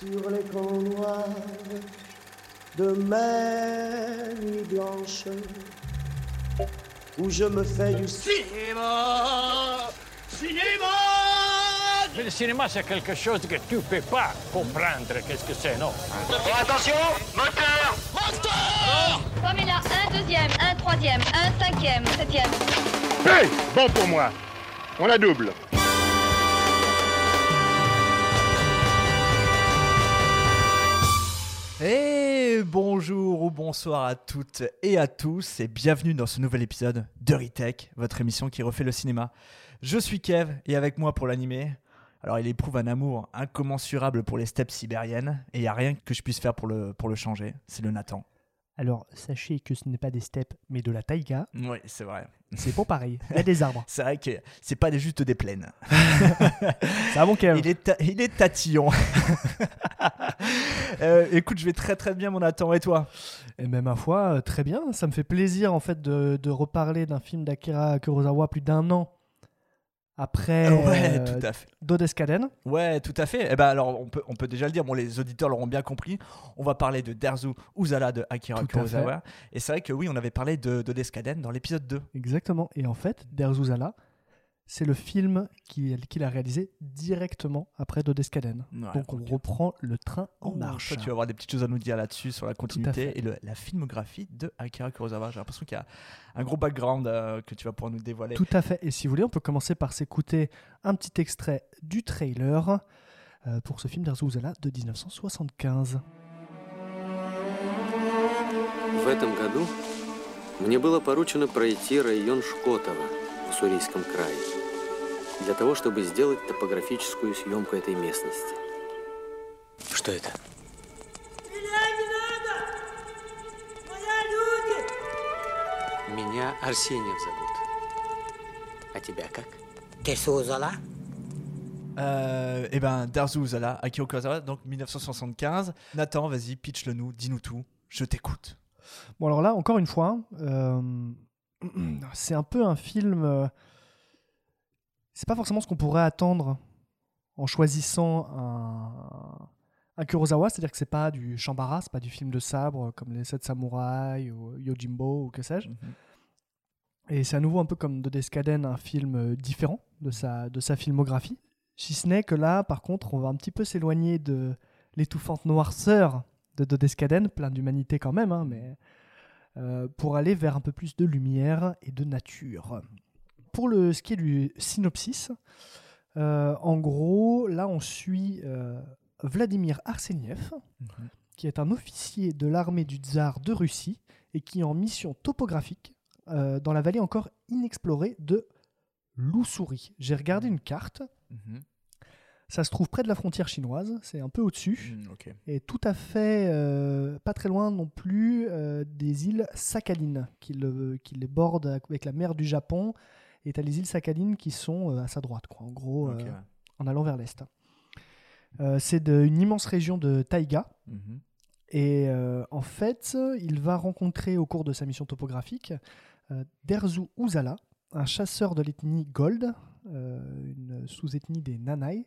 sur les camps noirs de mes nuits blanches où je me fais du Cinéma Cinéma Mais le cinéma, c'est quelque chose que tu peux pas comprendre. Qu'est-ce que c'est, non? Attention Moteur Moteur Comme il a un deuxième, un troisième, un cinquième, septième. Hey Bon pour moi. On la double. Et bonjour ou bonsoir à toutes et à tous et bienvenue dans ce nouvel épisode de Retech, votre émission qui refait le cinéma. Je suis Kev et avec moi pour l'animer, alors il éprouve un amour incommensurable pour les steppes sibériennes et il n'y a rien que je puisse faire pour le, pour le changer, c'est le Nathan. Alors, sachez que ce n'est pas des steppes, mais de la taïga. Oui, c'est vrai. C'est pas pareil. Il y a des arbres. C'est vrai que c'est pas des- juste des plaines. Ça va, mon Kev Il est, ta- il est tatillon. Euh, écoute, je vais très très bien mon Nathan et toi? Et même ma foi, euh, très bien. Ça me fait plaisir, en fait, de, de reparler d'un film d'Akira Kurosawa plus d'un an après Ouais, euh, tout à fait. Dodeskaden. Ouais, tout à fait. Eh ben alors, on peut, on peut déjà le dire. Bon, les auditeurs l'auront bien compris. On va parler de Derzu Uzala de Akira Kurosawa. Et c'est vrai que oui, on avait parlé de, de Descaden dans l'épisode 2. Exactement. Et en fait, Derzuzala, c'est le film qu'il qu'il a réalisé directement après Dodeskaden. Ouais, Donc, on ok. reprend le train en Oh, marche. Toi, tu vas avoir des petites choses à nous dire là-dessus sur la continuité fait. et le- la filmographie de Akira Kurosawa. J'ai l'impression qu'il y a un gros background euh, que tu vas pouvoir nous dévoiler. Tout à fait. Et si vous voulez, on peut commencer par s'écouter un petit extrait du trailer euh, pour ce film d'Arzuzala de 1975. В этом году мне было поручено пройти район Шкотова в Уссурийском крае для того, чтобы сделать топографическую съемку этой местности. Что это? Меня Арсеньев зовут. А тебя как? Euh, et ben, Derzu Uzala, Akira Kurosawa, donc 1975. Nathan, vas-y, pitch-le nous, dis-nous tout. Je t'écoute. Bon, alors là, encore une fois, euh, c'est un peu un film. euh, c'est pas forcément ce qu'on pourrait attendre en choisissant un, un Kurosawa, c'est-à-dire que c'est pas du Shambara, c'est pas du film de sabre comme Les Sept Samouraïs ou Yojimbo ou que sais-je. Mhm. Et c'est à nouveau un peu comme Dodeskaden, un film euh, différent de sa, de sa filmographie. Si ce n'est que là, par contre, on va un petit peu s'éloigner de l'étouffante noirceur de Dodeskaden, plein d'humanité quand même, hein, mais euh, pour aller vers un peu plus de lumière et de nature. Pour le, ce qui est du synopsis, euh, en gros, là, on suit euh, Vladimir Arseniev, Mhm. qui est un officier de l'armée du tsar de Russie et qui est en mission topographique euh, dans la vallée encore inexplorée de l'Oussouri. J'ai regardé une carte, Mhm. ça se trouve près de la frontière chinoise, c'est un peu au-dessus, et tout à fait pas très loin non plus des îles qui, le- qui les bordent avec la mer du Japon, et tu as les îles Sakhalines qui sont euh, à sa droite, quoi, en gros, euh, ouais. en allant vers l'est. Euh, c'est une immense région de taïga, Mhm. et en fait, il va rencontrer au cours de sa mission topographique Derzu Uzala, un chasseur de l'ethnie Gold, une sous-ethnie des Nanai,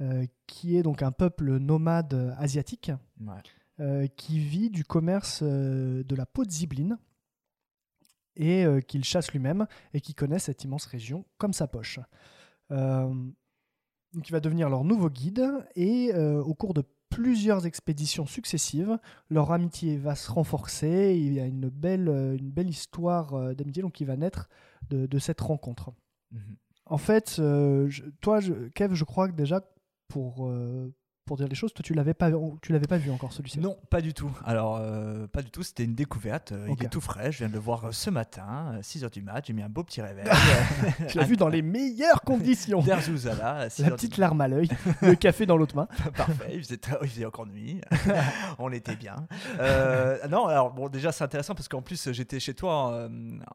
euh, qui est donc un peuple nomade asiatique Ouais. euh, qui vit du commerce euh, de la peau de zibeline et euh, qu'il chasse lui-même et qui connaît cette immense région comme sa poche. Euh, donc il va devenir leur nouveau guide et euh, au cours de plusieurs expéditions successives, leur amitié va se renforcer. Il y a une belle, euh, une belle histoire d'amitié donc qui va naître de, de cette rencontre. Mhm. En fait, je- toi, je- Kev, je crois que déjà pour, pour dire les choses, toi tu l'avais pas, tu l'avais pas vu encore celui-ci. Non, pas du tout. Alors, euh, pas du tout. C'était une découverte. Euh. Il est tout frais. Je viens de le voir euh, ce matin, 6h du mat. J'ai mis un beau petit réveil. Tu l'as vu dans les meilleures conditions. 6 La petite du larme à l'œil, le café dans l'autre main. Parfait, il faisait, il faisait encore nuit. On était bien. Euh, non, alors bon, déjà c'est intéressant parce qu'en plus j'étais chez toi en,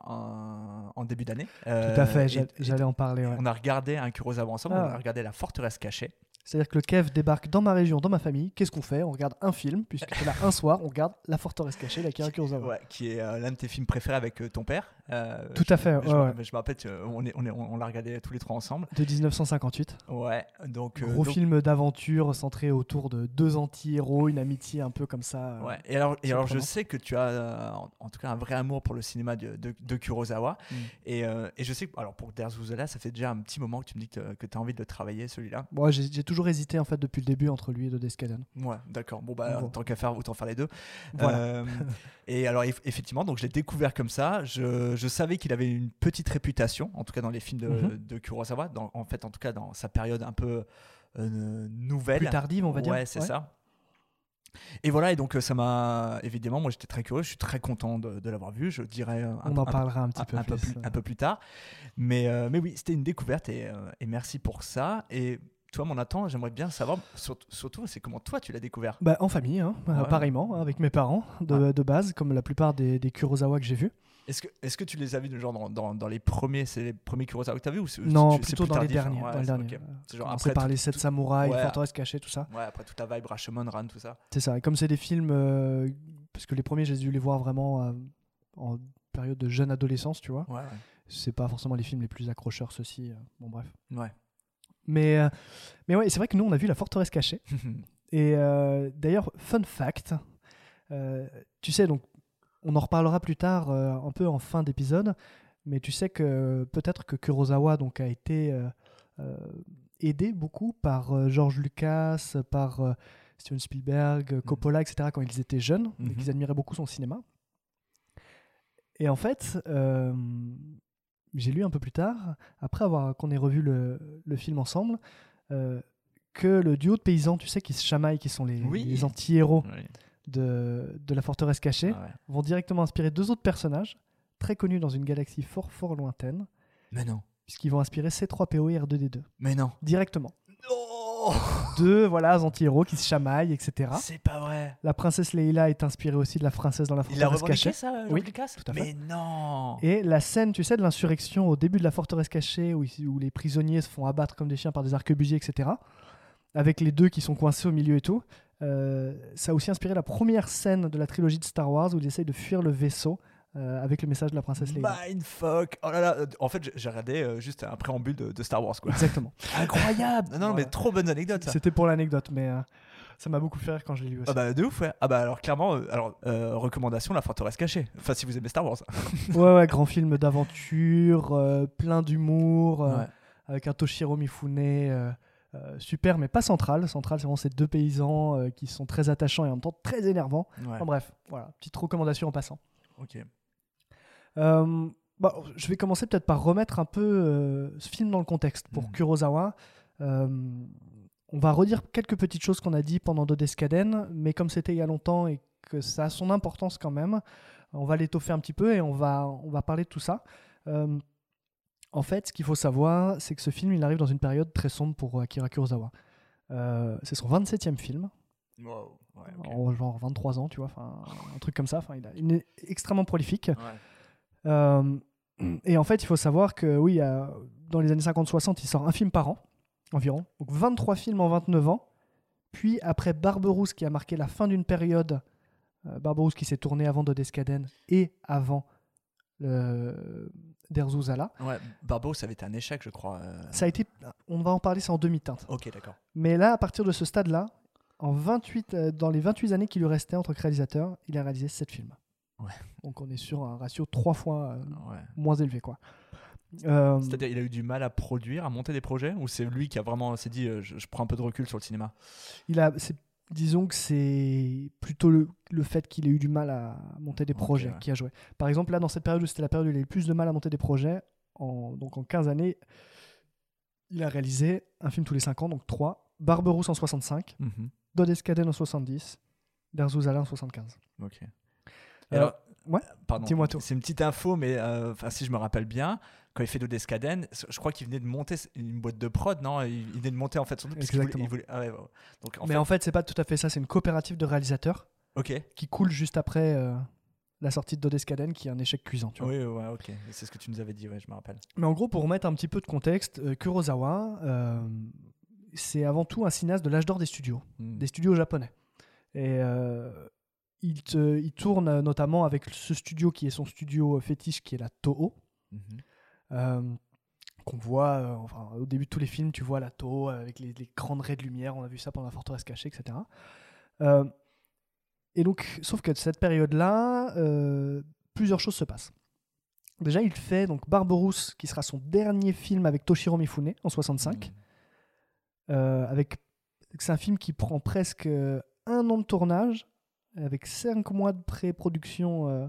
en- en début d'année. Tout à fait, j'allais en parler. ouais. On a regardé un Kurosawa ensemble, on Ah. a regardé La Forteresse cachée. C'est-à-dire que le Kev débarque dans ma région, dans ma famille. Qu'est-ce qu'on fait? On regarde un film, puisque là un soir, on regarde La Forteresse cachée d'Akira Kurosawa. Ouais, qui est euh, l'un de tes films préférés avec euh, ton père? Euh, Tout à fait, Je, ouais, me- ouais. je me rappelle, euh, on, est, on, est, on l'a regardé tous les trois ensemble. De 1958. Ouais, donc. euh, Gros donc- film d'aventure centré autour de deux anti-héros, une amitié un peu comme ça. Ouais. Et alors, et alors je sais que tu as en, en tout cas un vrai amour pour le cinéma de, de, de Kurosawa. Mm. Et, euh, et je sais que, alors pour Der Zuzala, ça fait déjà un petit moment que tu me dis que, tu as envie de le travailler celui-là. Moi, j'ai j'ai toujours hésité en fait depuis le début entre lui et Dodescaden. Ouais, d'accord. Bon, bah, Bon. tant qu'à faire, autant faire les deux. Voilà. Et alors, eff- effectivement, donc je l'ai découvert comme ça. Je, je savais qu'il avait une petite réputation, en tout cas dans les films de, Mhm. de Kurosawa, dans, en fait, en tout cas dans sa période un peu euh, nouvelle. Plus tardive, on va dire. Ouais, c'est ça. Et voilà, et donc euh, ça m'a évidemment, moi j'étais très curieux, je suis très content de, de l'avoir vu. Je dirais euh, un, On en parlera un petit peu un, peu plus. un peu plus tard. Mais, euh, mais oui, c'était une découverte et, euh, et merci pour ça. Et toi, mon Nathan, j'aimerais bien savoir, surtout, surtout, c'est comment toi tu l'as découvert? Bah, en famille, hein, euh, Ouais. pareillement, avec mes parents de, de base, comme la plupart des, des Kurosawa que j'ai vus. Est-ce que, est-ce que tu les as vus genre dans, dans, dans les premiers, c'est les premiers Kurosawa que tu as vus ou Non, tu- plutôt dans les derniers. Ouais, dans les derniers. ok. Euh, C'est genre après par les sept tout- samouraïs, Ouais. Forteresse cachée, tout ça. Ouais, après toute la vibe Rashomon, Ran, tout ça. C'est ça. Et comme c'est des films, euh, parce que les premiers, j'ai dû les voir vraiment euh, en période de jeune adolescence, tu vois. Ouais, C'est pas forcément les films les plus accrocheurs, ceux-ci. euh, bon, bref. ouais. ouais. Mais, mais ouais, c'est vrai que nous, on a vu La Forteresse cachée. Et d'ailleurs, fun fact, tu sais, donc, on en reparlera plus tard, euh, un peu en fin d'épisode, mais tu sais que peut-être que Kurosawa donc, a été euh, euh, aidé beaucoup par George Lucas, par Steven Spielberg, Coppola, etc., quand ils étaient jeunes, et Mhm. qu'ils admiraient beaucoup son cinéma. Et en fait, j'ai lu un peu plus tard, après avoir qu'on ait revu le, le film ensemble, que le duo de paysans, tu sais, qui se chamaillent, qui sont les, Oui. les anti-héros Ouais. De, de la forteresse cachée, Ah ouais. vont directement inspirer deux autres personnages très connus dans une galaxie fort fort lointaine, Mais non. puisqu'ils vont inspirer C3PO et R2D2 Mais non. directement. Oh Deux voilà anti-héros qui se chamaillent, etc. C'est pas vrai. La princesse Leila est inspirée aussi de la princesse dans la Il a forteresse cachée. ça, Oui, Lucas tout à fait. Mais non Et la scène, tu sais, de l'insurrection au début de la forteresse cachée, où, où les prisonniers se font abattre comme des chiens par des arquebusiers, etc., avec les deux qui sont coincés au milieu et tout, euh, ça a aussi inspiré la première scène de la trilogie de Star Wars, où ils essayent de fuir le vaisseau euh, avec le message de la princesse Leia. Mindfuck Oh là là euh, En fait, j'ai- regardé euh, juste un préambule de, de Star Wars, quoi. Exactement. Incroyable Non, non, mais trop bonne anecdote. C'était pour l'anecdote, mais ça m'a beaucoup fait rire quand je l'ai lu aussi. Ah bah de ouf ouais. Ah bah alors clairement euh, alors euh, recommandation la forteresse cachée. Enfin si vous aimez Star Wars. Ouais, ouais, grand film d'aventure, euh, plein d'humour, Ouais. avec un Toshiro Mifune euh, super, mais pas central. Central, c'est vraiment ces deux paysans euh, qui sont très attachants et en même temps très énervants. Ouais. Enfin, bref, voilà, petite recommandation en passant. OK. Euh, bah, je vais commencer peut-être par remettre un peu ce film dans le contexte pour Mhm. Kurosawa. On va redire quelques petites choses qu'on a dit pendant Dodescaden, mais comme c'était il y a longtemps et que ça a son importance quand même, on va l'étoffer un petit peu et on va, on va parler de tout ça. Euh, en fait, ce qu'il faut savoir, c'est que ce film, il arrive dans une période très sombre pour Akira Kurosawa. Euh, c'est son 27e film, Wow. Ouais, ok. en genre 23 ans, tu vois, un truc comme ça. Il, a- il est extrêmement prolifique. Ouais. Euh, et en fait, il faut savoir que oui, euh, dans les années 50-60, il sort un film par an, environ. Donc 23 films en 29 ans. Puis après Barberousse, qui a marqué la fin d'une période, euh, Barberousse qui s'est tourné avant Dodescaden et avant euh, Der Zuzala. Ouais, Barbeau ça avait été un échec je crois. euh. Ça a été, on va en parler, c'est en demi-teinte. OK, d'accord. Mais là, à partir de ce stade-là, en 28, euh, dans les 28 années qui lui restaient en tant que réalisateur, il a réalisé 7 films. Ouais. Donc on est sur un ratio 3 fois euh, Ouais. moins élevé. quoi. Euh, C'est-à-dire il a eu du mal à produire, à monter des projets ou c'est lui qui a vraiment s'est dit euh, je, je prends un peu de recul sur le cinéma? il a, disons que c'est plutôt le, le fait qu'il ait eu du mal à monter des projets ouais. qui a joué. Par exemple, là, dans cette période où c'était la période où il a eu le plus de mal à monter des projets, en, donc en 15 années, il a réalisé un film tous les 5 ans, donc 3, Barberousse en 65, Mhm. Dodescaden en 70, Der Zuzala en 75. OK. Euh, alors, ouais, pardon. dis-moi tout. C'est une petite info, mais euh, si je me rappelle bien, quand il fait Dodescaden, je crois qu'il venait de monter une boîte de prod, non? Il, venait de monter en fait son truc. voulait- Exactement. il voulait- ah ouais, ouais. Donc, en Mais fait, en fait, c'est pas tout à fait ça, c'est une coopérative de réalisateurs qui coule juste après euh, la sortie de Dodescaden, qui est un échec cuisant. Tu vois. Oui, ouais, ok. C'est ce que tu nous avais dit, ouais, je me rappelle. Mais en gros, pour remettre un petit peu de contexte, euh, Kurosawa, euh, c'est avant tout un cinéaste de l'âge d'or des studios, Hmm. des studios japonais. Et il, te- il tourne notamment avec ce studio qui est son studio fétiche, qui est la Toho. Mhm. Qu'on voit euh, enfin, au début de tous les films, tu vois la Toho avec les, les grandes raies de lumière. On a vu ça pendant la forteresse cachée, etc. Euh, et donc, sauf que de cette période-là, euh, plusieurs choses se passent. Déjà, il fait donc Barberousse, qui sera son dernier film avec Toshiro Mifune en 65. Euh, avec, c'est un film qui prend presque euh, un an de tournage, avec cinq mois de pré-production euh,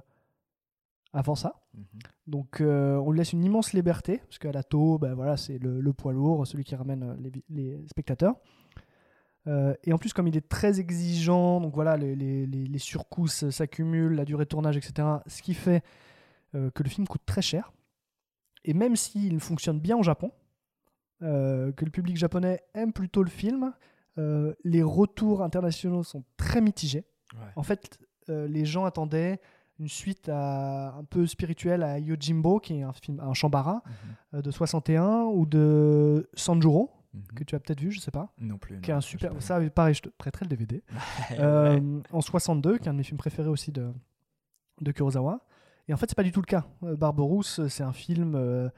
avant ça. Mhm. Donc euh, on lui laisse une immense liberté, parce qu'à la Toho, ben voilà, c'est le, le poids lourd, celui qui ramène euh, les, spectateurs. Euh, et en plus, comme il est très exigeant, donc voilà, les, les- surcousses s'accumulent, la durée de tournage, etc. Ce qui fait euh, que le film coûte très cher. Et même s'il fonctionne bien au Japon, que le public japonais aime plutôt le film, les retours internationaux sont très mitigés. Ouais. En fait, les gens attendaient une suite à- un peu spirituelle à Yojimbo, qui est un film, un Shambara Mhm. euh, de 61, ou de Sanjuro, Mhm. que tu as peut-être vu, je sais pas, Non plus. qui est un super. Ça, pareil, je te prêterai le DVD. Ouais. Euh, en 62, qui est un de mes films préférés aussi de, de Kurosawa. Et en fait, c'est pas du tout le cas. Euh, Barberousse, c'est un film euh,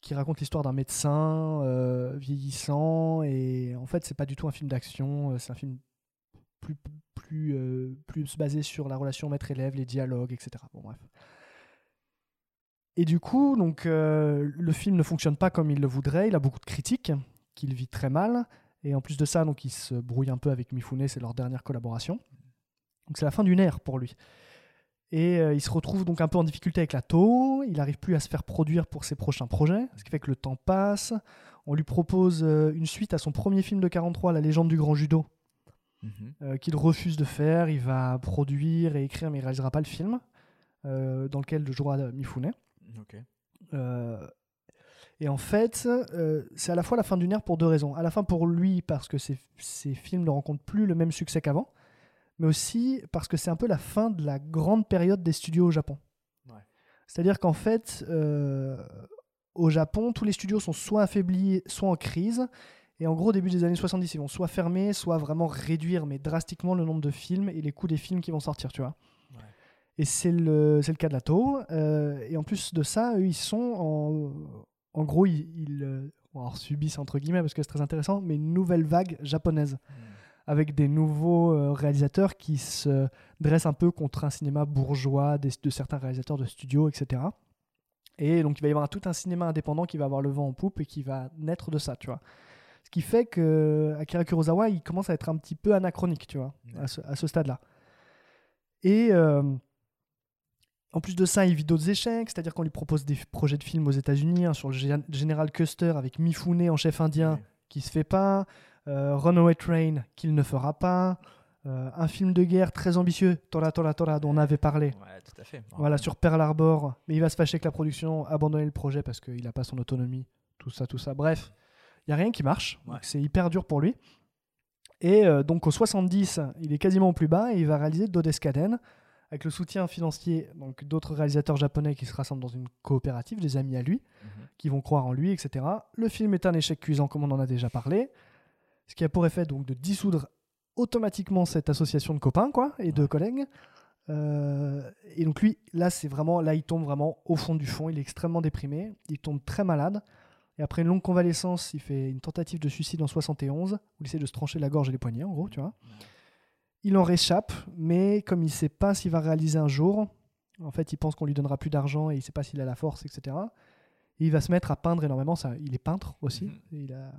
qui raconte l'histoire d'un médecin euh, vieillissant. Et en fait, c'est pas du tout un film d'action. C'est un film plus, plus, euh, plus sur la relation maître-élève, les dialogues, etc. Bon, bref. Et du coup, donc, euh, le film ne fonctionne pas comme il le voudrait. Il a beaucoup de critiques, qu'il vit très mal. Et en plus de ça, donc, il se brouille un peu avec Mifune, c'est leur dernière collaboration. Donc c'est la fin d'une ère pour lui. Et euh, il se retrouve donc un peu en difficulté avec la Toho. Il n'arrive plus à se faire produire pour ses prochains projets, ce qui fait que le temps passe. On lui propose une suite à son premier film de 43, La légende du grand judo, Mhm. euh, qu'il refuse de faire. Il va produire et écrire, mais il réalisera pas le film, euh, dans lequel jouera Mifune. Ok. Euh, et en fait, c'est à la fois la fin d'une ère pour deux raisons. À la fin pour lui, parce que ses, ses films ne rencontrent plus le même succès qu'avant, mais aussi parce que c'est un peu la fin de la grande période des studios au Japon. Ouais. C'est-à-dire qu'en fait, euh, au Japon, tous les studios sont soit affaiblis, soit en crise. Et en gros, au début des années 70, ils vont soit fermer, soit vraiment réduire, mais drastiquement, le nombre de films et les coûts des films qui vont sortir, tu vois. Ouais. Et c'est le, c'est le cas de la Toho. Euh, et en plus de ça, eux, ils sont en. En gros, ils, ils, euh, alors, subissent, entre guillemets, parce que c'est très intéressant, mais une nouvelle vague japonaise. Avec des nouveaux euh, réalisateurs qui se dressent un peu contre un cinéma bourgeois des- de certains réalisateurs de studio, etc. Et donc, il va y avoir tout un cinéma indépendant qui va avoir le vent en poupe et qui va naître de ça, tu vois. Ce qui fait que Akira Kurosawa, il commence à être un petit peu anachronique, tu vois, à ce, stade-là. Et euh, en plus de ça, il vit d'autres échecs, c'est-à-dire qu'on lui propose des projets de films aux États-Unis, hein, sur le Gé- General Custer avec Mifune en chef indien, Ouais. qui se fait pas, euh, Runaway Train, qu'il ne fera pas, euh, un film de guerre très ambitieux, Tora Tora Tora, dont on avait parlé. Ouais, tout à fait. Voilà, sur Pearl Harbor. Mais il va se fâcher avec la production, abandonner le projet parce qu'il n'a pas son autonomie, tout ça, tout ça. Bref, il n'y a rien qui marche. Ouais. C'est hyper dur pour lui. Et euh, donc au 70, il est quasiment au plus bas et il va réaliser Dodescaden avec le soutien financier donc d'autres réalisateurs japonais qui se rassemblent dans une coopérative, des amis à lui, Mhm. qui vont croire en lui, etc. Le film est un échec cuisant comme on en a déjà parlé, ce qui a pour effet donc de dissoudre automatiquement cette association de copains quoi et de collègues. Euh, et donc lui, là, c'est vraiment, là, il tombe vraiment au fond du fond. Il est extrêmement déprimé. Il tombe très malade. Et après une longue convalescence, il fait une tentative de suicide en 71 où il essaie de se trancher la gorge et les poignets, en gros, tu vois. Il en réchappe, mais comme il ne sait pas s'il va réaliser un jour, en fait, il pense qu'on lui donnera plus d'argent et il ne sait pas s'il a la force, etc. Et il va se mettre à peindre énormément. Ça, il est peintre aussi. Mhm. Il a-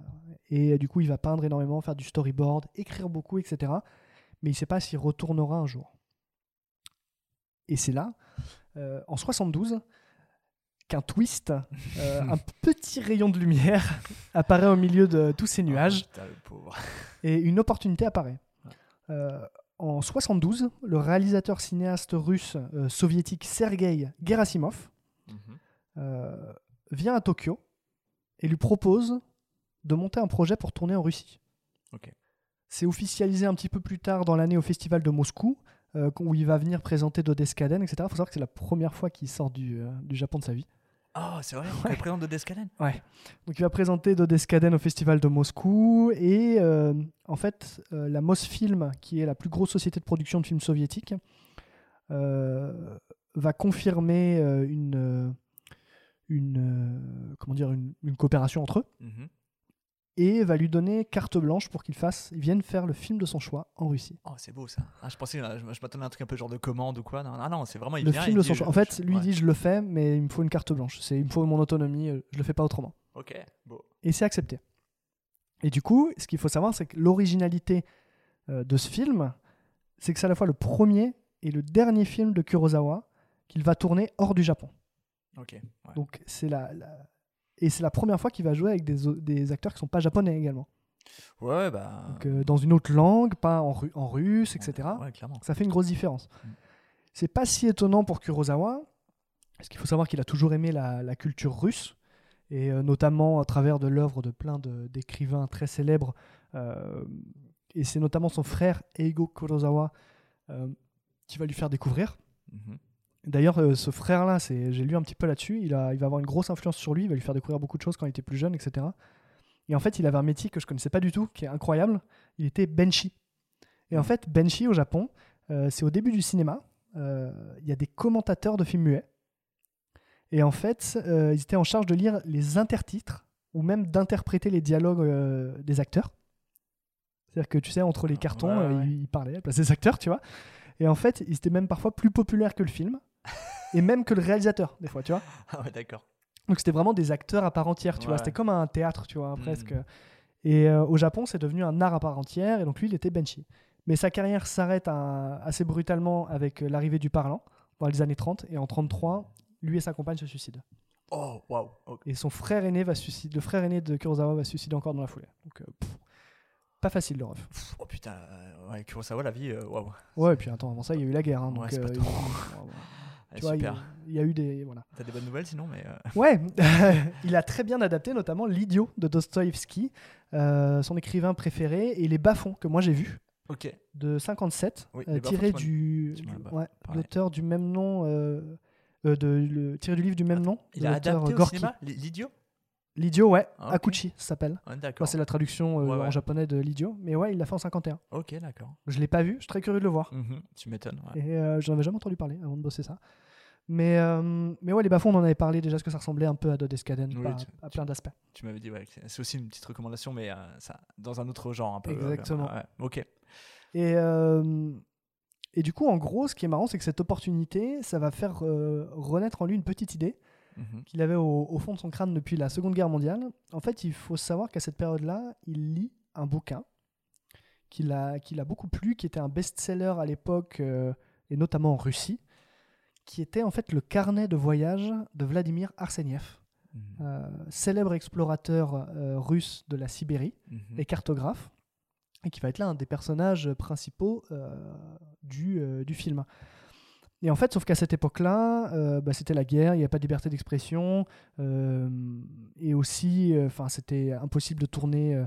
Et euh, du coup, il va peindre énormément, faire du storyboard, écrire beaucoup, etc. Mais il ne sait pas s'il retournera un jour. Et c'est là, euh, en 72, qu'un twist, euh, un petit rayon de lumière apparaît au milieu de tous ces nuages Oh, putain, le pauvre. et une opportunité apparaît. Euh, en 72, le réalisateur cinéaste russe euh, soviétique Sergei Gerasimov Mhm. vient à Tokyo et lui propose de monter un projet pour tourner en Russie. C'est officialisé un petit peu plus tard dans l'année au festival de Moscou, euh, où il va venir présenter Dodescaden, etc. Il faut savoir que c'est la première fois qu'il sort du, euh, du Japon de sa vie. Oh, c'est vrai, il présente de Descalen. Donc il va présenter Dodescaden au festival de Moscou et euh, en fait la Mosfilm, qui est la plus grosse société de production de films soviétiques, va confirmer une, une, comment dire, une, une coopération entre eux Mhm. Et va lui donner carte blanche pour qu'il fasse, il vienne faire le film de son choix en Russie. Oh, c'est beau ça. Ah, je pensais, je, je m'attendais à un truc un peu genre de commande ou quoi. Non, non, non, c'est vraiment il le vient, film il de son choix. En fait, lui ouais. dit je le fais, mais il me faut une carte blanche. C'est, il me faut mon autonomie, euh, je le fais pas autrement. Ok, beau. Et c'est accepté. Et du coup, ce qu'il faut savoir, c'est que l'originalité euh, de ce film, c'est que c'est à la fois le premier et le dernier film de Kurosawa qu'il va tourner hors du Japon. Ok. ouais. Donc c'est la, la- et c'est la première fois qu'il va jouer avec des, acteurs qui sont pas japonais également. Ouais, bah. Donc euh, dans une autre langue, pas en, ru- en russe, etc. Ouais, clairement. Ça fait une grosse différence. Mm. C'est pas si étonnant pour Kurosawa, parce qu'il faut savoir qu'il a toujours aimé la, la culture russe, et euh, notamment à travers de l'œuvre de plein d'écrivains très célèbres. euh, et c'est notamment son frère Eigo Kurosawa qui va lui faire découvrir. Mhm. D'ailleurs, euh, ce frère-là, j'ai lu un petit peu là-dessus, il, a- il va avoir une grosse influence sur lui, il va lui faire découvrir beaucoup de choses quand il était plus jeune, etc. Et en fait, il avait un métier que je connaissais pas du tout, qui est incroyable. Il était benchi. Et en fait, benchi au Japon, euh, c'est au début du cinéma. euh, Il y a des commentateurs de films muets. Et en fait, ils étaient en charge de lire les intertitres ou même d'interpréter les dialogues des acteurs. C'est-à-dire que tu sais, entre les cartons, Ouais, ouais, euh, ouais. ils ils parlaient à la place des acteurs, tu vois. Et en fait, ils étaient même parfois plus populaires que le film et même que le réalisateur, des fois, tu vois. Ah ouais, d'accord. Donc c'était vraiment des acteurs à part entière, tu vois. C'était comme un théâtre, tu vois, presque. Et euh, au Japon, c'est devenu un art à part entière. Et donc lui, il était benchi. Mais sa carrière s'arrête assez brutalement avec euh, l'arrivée du parlant dans les années 30. Et en 33, lui et sa compagne se suicident. Oh, ok. Et son frère aîné va suicider. Le frère aîné de Kurosawa va se suicider encore dans la foulée. Donc euh, pff, pas facile le ref. Oh putain, euh, ouais, Kurosawa, la vie, euh, waouh. Ouais, et puis attends, avant ça, il y a eu la guerre. hein, Ouais, c'est pas euh, tu vois, il, super. il y a eu des. Voilà. T'as des bonnes nouvelles sinon, mais. euh, Ouais, il a très bien adapté notamment L'idiot de Dostoïevski, euh, son écrivain préféré, et Les Bas-fonds que moi j'ai vu Ok. de 57, Oui, euh, Les Bas-fonds, tiré du, ouais, l'auteur du même nom, de, le, tiré du livre du même nom, Il a adapté au Gorky. cinéma L'idiot? L'idiot, ouais, Ah. Akuchi ça s'appelle. Ah, Enfin, D'accord. c'est la traduction euh, Ouais, en japonais de l'idiot, mais ouais, il l'a fait en 51. Ok, d'accord. Je l'ai pas vu, je suis très curieux de le voir. Mhm, Tu m'étonnes. ouais. Et euh, j'en avais jamais entendu parler avant de bosser ça. Mais, euh, mais ouais, les bas-fonds, on en avait parlé déjà, ce que ça ressemblait un peu à Dodescaden, Oui, tu- à plein d'aspects. Tu m'avais dit, ouais, c'est- aussi une petite recommandation, mais euh, ça, dans un autre genre un peu. Exactement. ok. Et, et du coup, en gros, ce qui est marrant, c'est que cette opportunité, ça va faire renaître en lui une petite idée Mhm. qu'il avait au, au fond de son crâne depuis la Seconde Guerre mondiale. En fait, il faut savoir qu'à cette période-là, il lit un bouquin qui l'a qui l'a beaucoup plu, qui était un best-seller à l'époque, euh, et notamment en Russie, qui était en fait le carnet de voyage de Vladimir Arseniev, Mhm. euh, célèbre explorateur euh, russe de la Sibérie Mhm. et cartographe, et qui va être là un des personnages principaux du, du film. Et en fait, sauf qu'à cette époque-là, euh, bah, c'était la guerre, il n'y avait pas de liberté d'expression, euh, et aussi, euh, c'était impossible de tourner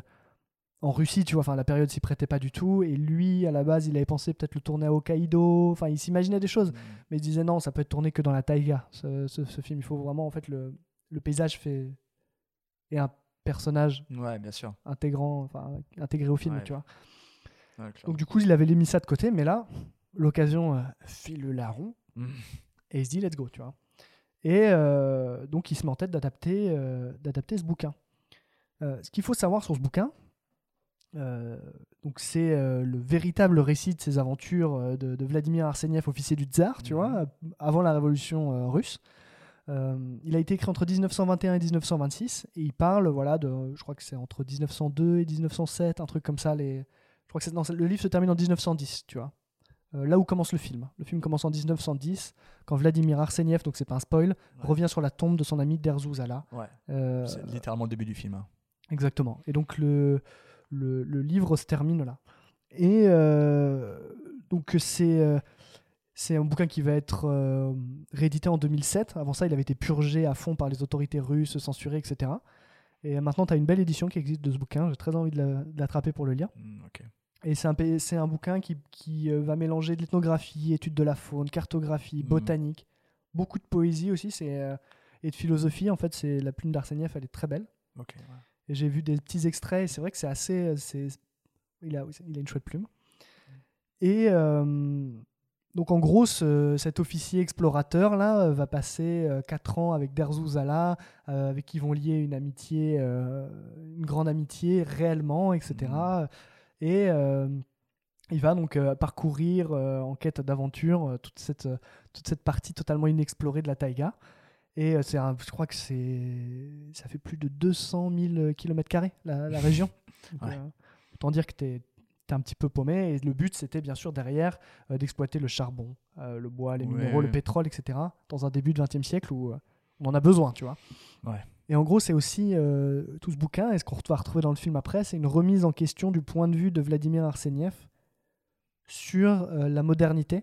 en Russie, tu vois, enfin, la période s'y prêtait pas du tout, et lui, à la base, il avait pensé peut-être le tourner à Hokkaido, enfin, il s'imaginait des choses, Mhm. mais il disait non, ça peut être tourné que dans la taïga, ce, ce- ce film, il faut vraiment, en fait, le, le paysage fait... et un personnage Ouais, bien sûr. intégrant, enfin, intégré au film, Ouais. tu vois. Ouais. Donc du coup, il avait mis ça de côté, mais là, l'occasion euh, file le larron Mhm. et il se dit let's go, tu vois. Et euh, donc il se met en tête d'adapter, euh, d'adapter ce bouquin. Euh, ce qu'il faut savoir sur ce bouquin, donc c'est le véritable récit de ses aventures de, de Vladimir Arseniev, officier du tsar, tu Mhm. vois, avant la révolution russe. Il a été écrit entre 1921 et 1926 et il parle, voilà, de, je crois que c'est entre 1902 et 1907, un truc comme ça. Les, je crois que c'est, non, c'est- le livre se termine en 1910, tu vois. Euh, là où commence le film. Le film commence en 1910 quand Vladimir Arseniev, donc c'est pas un spoil, Ouais. revient sur la tombe de son ami Derzouzala. Ouais, Euh, c'est littéralement le début du film. hein. Exactement. Et donc le, le, le livre se termine là. Et euh, donc c'est c'est un bouquin qui va être réédité en 2007. Avant ça, il avait été purgé à fond par les autorités russes, censuré, etc. Et maintenant, tu as une belle édition qui existe de ce bouquin. J'ai très envie de la- de l'attraper pour le lire. Mm, ok. Et c'est un, un bouquin qui, qui, euh, va mélanger de l'ethnographie, études de la faune, cartographie, Mhm. botanique, beaucoup de poésie aussi. C'est, euh, et de philosophie. En fait, c'est la plume d'Arseniev, elle est très belle. Ok. Et j'ai vu des petits extraits, et c'est vrai que c'est assez. c'est- Il a, il a une chouette plume. Et euh, donc, en gros, ce- cet officier explorateur là euh, va passer 4 ans avec Derzouzala, euh, avec qui vont lier une amitié, euh, une grande amitié réellement, etc. Et euh, il va donc euh, parcourir euh, en quête d'aventure toute, cette, toute cette partie totalement inexplorée de la taïga. Et c'est un- je crois que c'est ça fait plus de 200 000 km la, la région. Donc, Ouais. autant dire que tu es, un petit peu paumé. Et le but, c'était bien sûr derrière euh, d'exploiter le charbon, euh, le bois, les Ouais. minéraux, le pétrole, etc. Dans un début du XXe siècle où euh, on en a besoin, tu vois. Ouais. Et en gros, c'est aussi euh, tout ce bouquin, et ce qu'on va retrouver dans le film après, c'est une remise en question du point de vue de Vladimir Arseniev sur euh, la modernité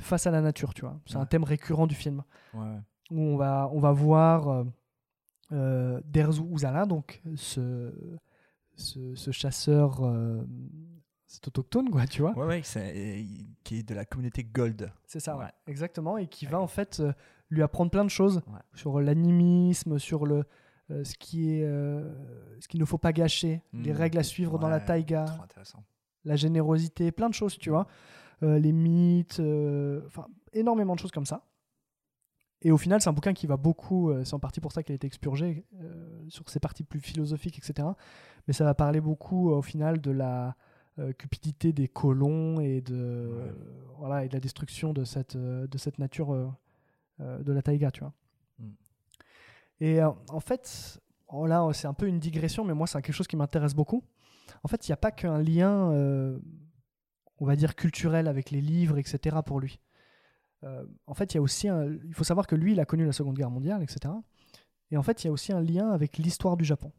face à la nature, tu vois. C'est un thème récurrent du film Ouais. où on va, on va voir euh, euh, Derzu Uzala, donc ce, ce, ce chasseur, cet autochtone, quoi, tu vois. Ouais, ouais, c'est- et- qui est de la communauté Gold. C'est ça, ouais. Exactement, et qui va en fait euh, lui apprendre plein de choses Ouais. sur l'animisme, sur le, euh, ce, qui est, euh, ce qu'il ne faut pas gâcher, les Mm. règles à suivre dans la taïga, la générosité, plein de choses, tu vois. Euh, les mythes, enfin, énormément de choses comme ça. Et au final, c'est un bouquin qui va beaucoup, c'est en partie pour ça qu'il a été expurgé, sur ses parties plus philosophiques, etc. Mais ça va parler beaucoup, au final, de la euh, cupidité des colons et de, Ouais. voilà, et de la destruction de cette, euh, de cette nature de la taïga, tu vois. Mm. Et euh, en fait, oh là, c'est un peu une digression, mais moi, c'est quelque chose qui m'intéresse beaucoup. En fait, il n'y a pas qu'un lien, euh, on va dire, culturel avec les livres, etc. pour lui. Euh, en fait, il y a aussi un- il faut savoir que lui, il a connu la Seconde Guerre mondiale, etc. Et en fait, il y a aussi un lien avec l'histoire du Japon.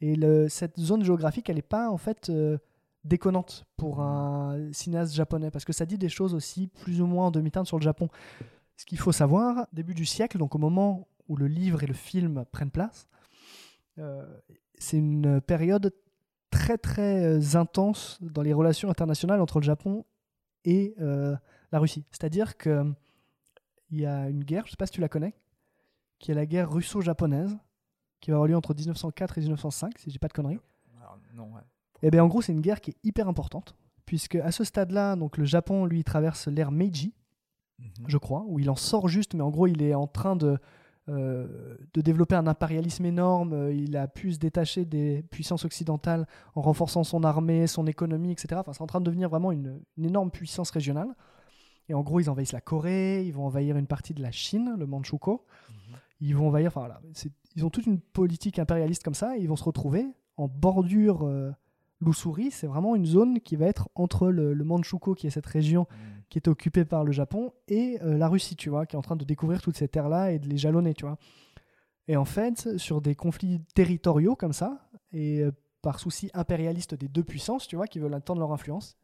Et le- cette zone géographique, elle n'est pas en fait euh, déconnante pour un cinéaste japonais, parce que ça dit des choses aussi plus ou moins en demi-teinte sur le Japon. Ce qu'il faut savoir, début du siècle, donc au moment où le livre et le film prennent place, euh, c'est une période très très euh, intense dans les relations internationales entre le Japon et euh, la Russie. C'est-à-dire que il y a une guerre, je ne sais pas si tu la connais, qui est la guerre russo-japonaise, qui va avoir lieu entre 1904 et 1905, si je dis pas de conneries. Alors, non, ouais. Et bien en gros, c'est une guerre qui est hyper importante, puisque à ce stade-là, donc le Japon, lui, traverse l'ère Meiji, Mhm. je crois, où il en sort juste, mais en gros, il est en train de, euh, de développer un impérialisme énorme. euh, Il a pu se détacher des puissances occidentales en renforçant son armée, son économie, etc. Enfin, c'est en train de devenir vraiment une, une énorme puissance régionale. Et en gros, ils envahissent la Corée, ils vont envahir une partie de la Chine, le Manchukuo. Ils vont envahir, enfin voilà, ils ont toute une politique impérialiste comme ça, et ils vont se retrouver en bordure euh, l'Ussuri. C'est vraiment une zone qui va être entre le, le Manchukuo, qui est cette région Mm. qui est occupée par le Japon, et euh, la Russie, tu vois, qui est en train de découvrir toutes ces terres-là et de les jalonner, tu vois. Et en fait, sur des conflits territoriaux comme ça, et euh, par souci impérialiste des deux puissances, tu vois, qui veulent attendre leur influence,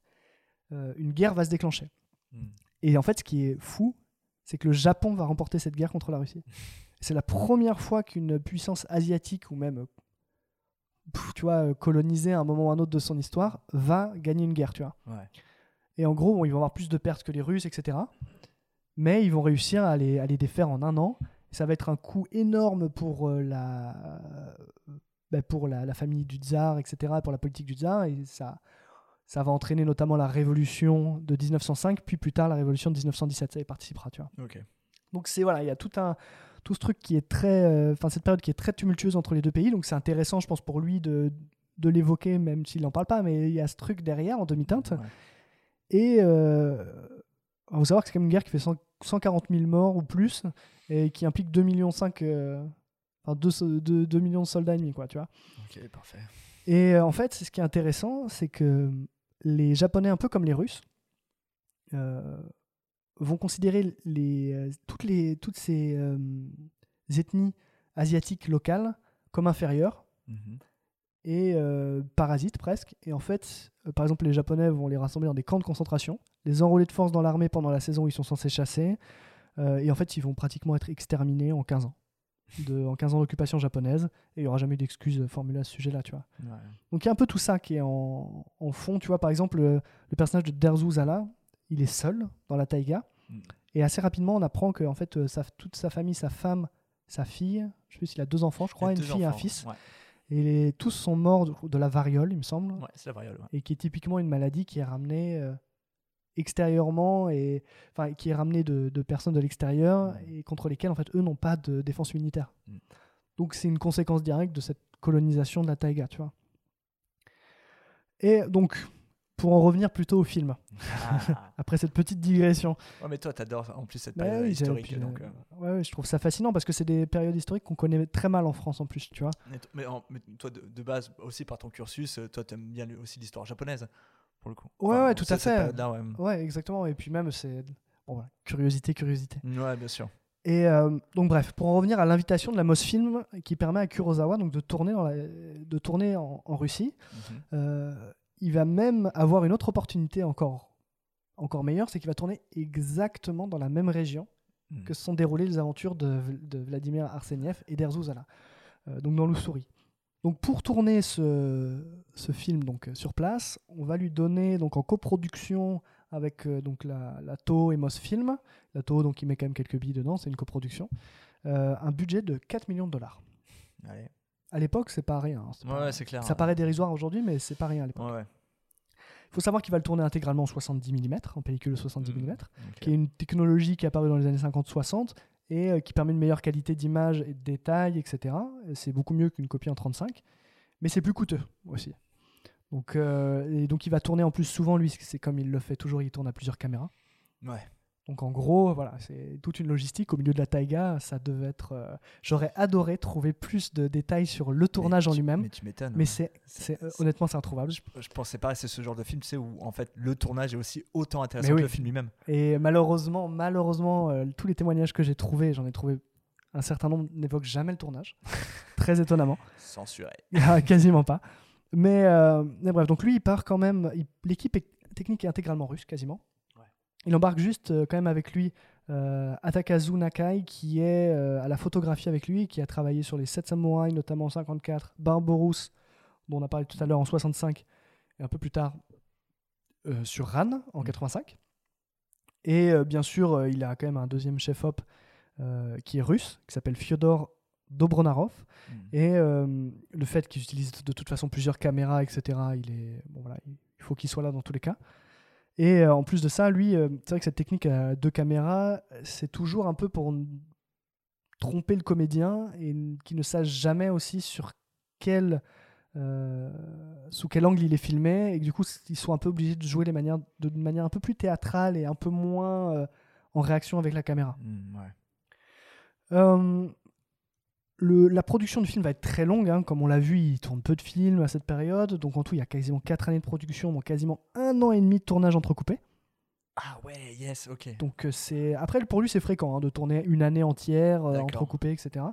euh, une guerre va se déclencher. Mm. Et en fait, ce qui est fou, c'est que le Japon va remporter cette guerre contre la Russie. C'est la première fois qu'une puissance asiatique ou même, tu vois, euh, colonisée à un moment ou à un autre de son histoire, va gagner une guerre, tu vois. Ouais. Et en gros, bon, ils vont avoir plus de pertes que les Russes, etc. Mais ils vont réussir à les, à les défaire en un an. Ça va être un coup énorme pour euh, la, bah, pour la, la famille du tsar, etc., pour la politique du tsar. Et ça, ça va entraîner notamment la révolution de 1905, puis plus tard la révolution de 1917. Ça y participera, tu vois. Donc c'est voilà, il y a tout un tout ce truc qui est très, euh, enfin cette période qui est très tumultueuse entre les deux pays. Donc c'est intéressant, je pense, pour lui de de l'évoquer, même s'il n'en parle pas, mais il y a ce truc derrière en demi-teinte. Ouais. Et euh, il faut savoir que c'est quand même une guerre qui fait 100 140 000 morts ou plus et qui implique 2 millions 5, euh, enfin 2, 2, 2 millions de soldats ennemis, quoi, tu vois. Ok, parfait. Et euh, en fait, ce qui est intéressant, c'est que les Japonais, un peu comme les Russes, euh, vont considérer les, euh, toutes, les, toutes ces euh, ethnies asiatiques locales comme inférieures Mhm. et euh, parasites presque. Et en fait, euh, par exemple, les Japonais vont les rassembler dans des camps de concentration, les enrôler de force dans l'armée pendant la saison où ils sont censés chasser. et en fait, ils vont pratiquement être exterminés en 15 ans. De, en 15 ans d'occupation japonaise. Et il n'y aura jamais d'excuses formulées à ce sujet-là, tu vois. Ouais. Donc il y a un peu tout ça qui est en, en fond. Tu vois, par exemple, le, le personnage de Derzu Zala, il est seul dans la taïga. Mm. Et assez rapidement, on apprend que en fait, euh, sa- toute sa famille, sa femme, sa fille, je sais s'il a deux enfants, je crois, une fille et un fils. Ouais, Et les- tous sont morts de, de la variole, il me semble, ouais, c'est la variole. ouais. et qui est typiquement une maladie qui est ramenée euh, extérieurement et enfin qui est ramenée de, de personnes de l'extérieur et contre lesquelles en fait eux n'ont pas de défense immunitaire. Mm. Donc c'est une conséquence directe de cette colonisation de la taïga, tu vois. Et donc pour en revenir plutôt au film, Ah. après cette petite digression, Ouais, mais toi, t'adores en plus cette période oui, j'ai- historique. puis, donc, euh, euh, ouais, ouais, je trouve ça fascinant parce que c'est des périodes historiques qu'on connaît très mal en France en plus, tu vois. mais, t- mais en- mais toi, de, de base, aussi par ton cursus, euh, toi, t'aimes bien aussi l'histoire japonaise, pour le coup. Ouais, ouais, tout à fait. ouais. Ouais, exactement. Et puis même, c'est bon, voilà, curiosité, curiosité. Ouais, bien sûr. Et euh, donc bref, pour en revenir à l'invitation de la Mosfilm qui permet à Kurosawa donc de tourner, dans la- de tourner en, en Russie, Mhm. euh, il va même avoir une autre opportunité encore, encore meilleure, c'est qu'il va tourner exactement dans la même région Mhm. que se sont déroulées les aventures de, Vladimir Arseniev et d'Erzuzala, euh, donc dans l'Ussuri. Donc pour tourner ce, ce film donc euh, sur place, on va lui donner donc en coproduction avec euh, donc la, la TO et Mosfilm, la TO donc il met quand même quelques billes dedans, c'est une coproduction, euh, un budget de 4 millions de dollars. Allez. À l'époque, c'est pas rien. hein, Ouais, pas- ouais, c'est clair. ça paraît dérisoire aujourd'hui, mais c'est pas rien à l'époque. Ouais. Il faut savoir qu'il va le tourner intégralement en 70 mm, en pellicule de 70 Mhm. mm, qui est une technologie qui est apparue dans les années 50-60 et euh, qui permet une meilleure qualité d'image et de détail, etc. Et C'est beaucoup mieux qu'une copie en 35, mais c'est plus coûteux aussi. Donc, euh, et donc il va tourner en plus souvent, lui, c'est comme il le fait toujours, il tourne à plusieurs caméras. Ouais. Donc en gros, voilà, c'est toute une logistique au milieu de la taïga. Ça devait être. euh, J'aurais adoré trouver plus de détails sur le tournage en lui-même, Mais tu m'étonnes. mais ouais. c'est, honnêtement, c'est introuvable. Je, je pensais pas, c'est ce genre de film, tu sais, où en fait le tournage est aussi autant intéressant que le film lui-même. Et malheureusement, malheureusement, euh, tous les témoignages que j'ai trouvés, j'en ai trouvé un certain nombre, n'évoquent jamais le tournage. Très étonnamment. Censuré. Ah, Quasiment pas. Mais, euh, mais bref, donc lui, il part quand même. L'équipe technique est intégralement russe, quasiment. Il embarque juste euh, quand même avec lui euh, Atakazu Nakai, qui est euh, à la photographie avec lui, qui a travaillé sur les 7 samouraïs, notamment en 54, Barbarousse, dont on a parlé tout à l'heure en 65, et un peu plus tard euh, sur Ran en 85. Et euh, bien sûr, il a quand même un deuxième chef-op qui est russe, qui s'appelle Fyodor Dobronarov. Mm. Et le fait qu'ils utilisent de toute façon plusieurs caméras, etc., il, est, bon, voilà, il faut qu'il soit là dans tous les cas. Et euh, en plus de ça, lui, euh, c'est vrai que cette technique à deux caméras, c'est toujours un peu pour tromper le comédien et qu'il ne sache jamais aussi sur quel, euh, sous quel angle il est filmé. Et que du coup, ils sont un peu obligés de jouer les manières, de, d'une manière un peu plus théâtrale et un peu moins euh, en réaction avec la caméra. Mm, ouais. Euh, le- la production du film va être très longue, hein. comme on l'a vu, il tourne peu de films à cette période, donc en tout il y a quasiment 4 années de production, donc quasiment un an et demi de tournage entrecoupé. Ah ouais, yes, ok. Donc euh, c'est après pour lui c'est fréquent hein, de tourner une année entière euh, entrecoupée, etc.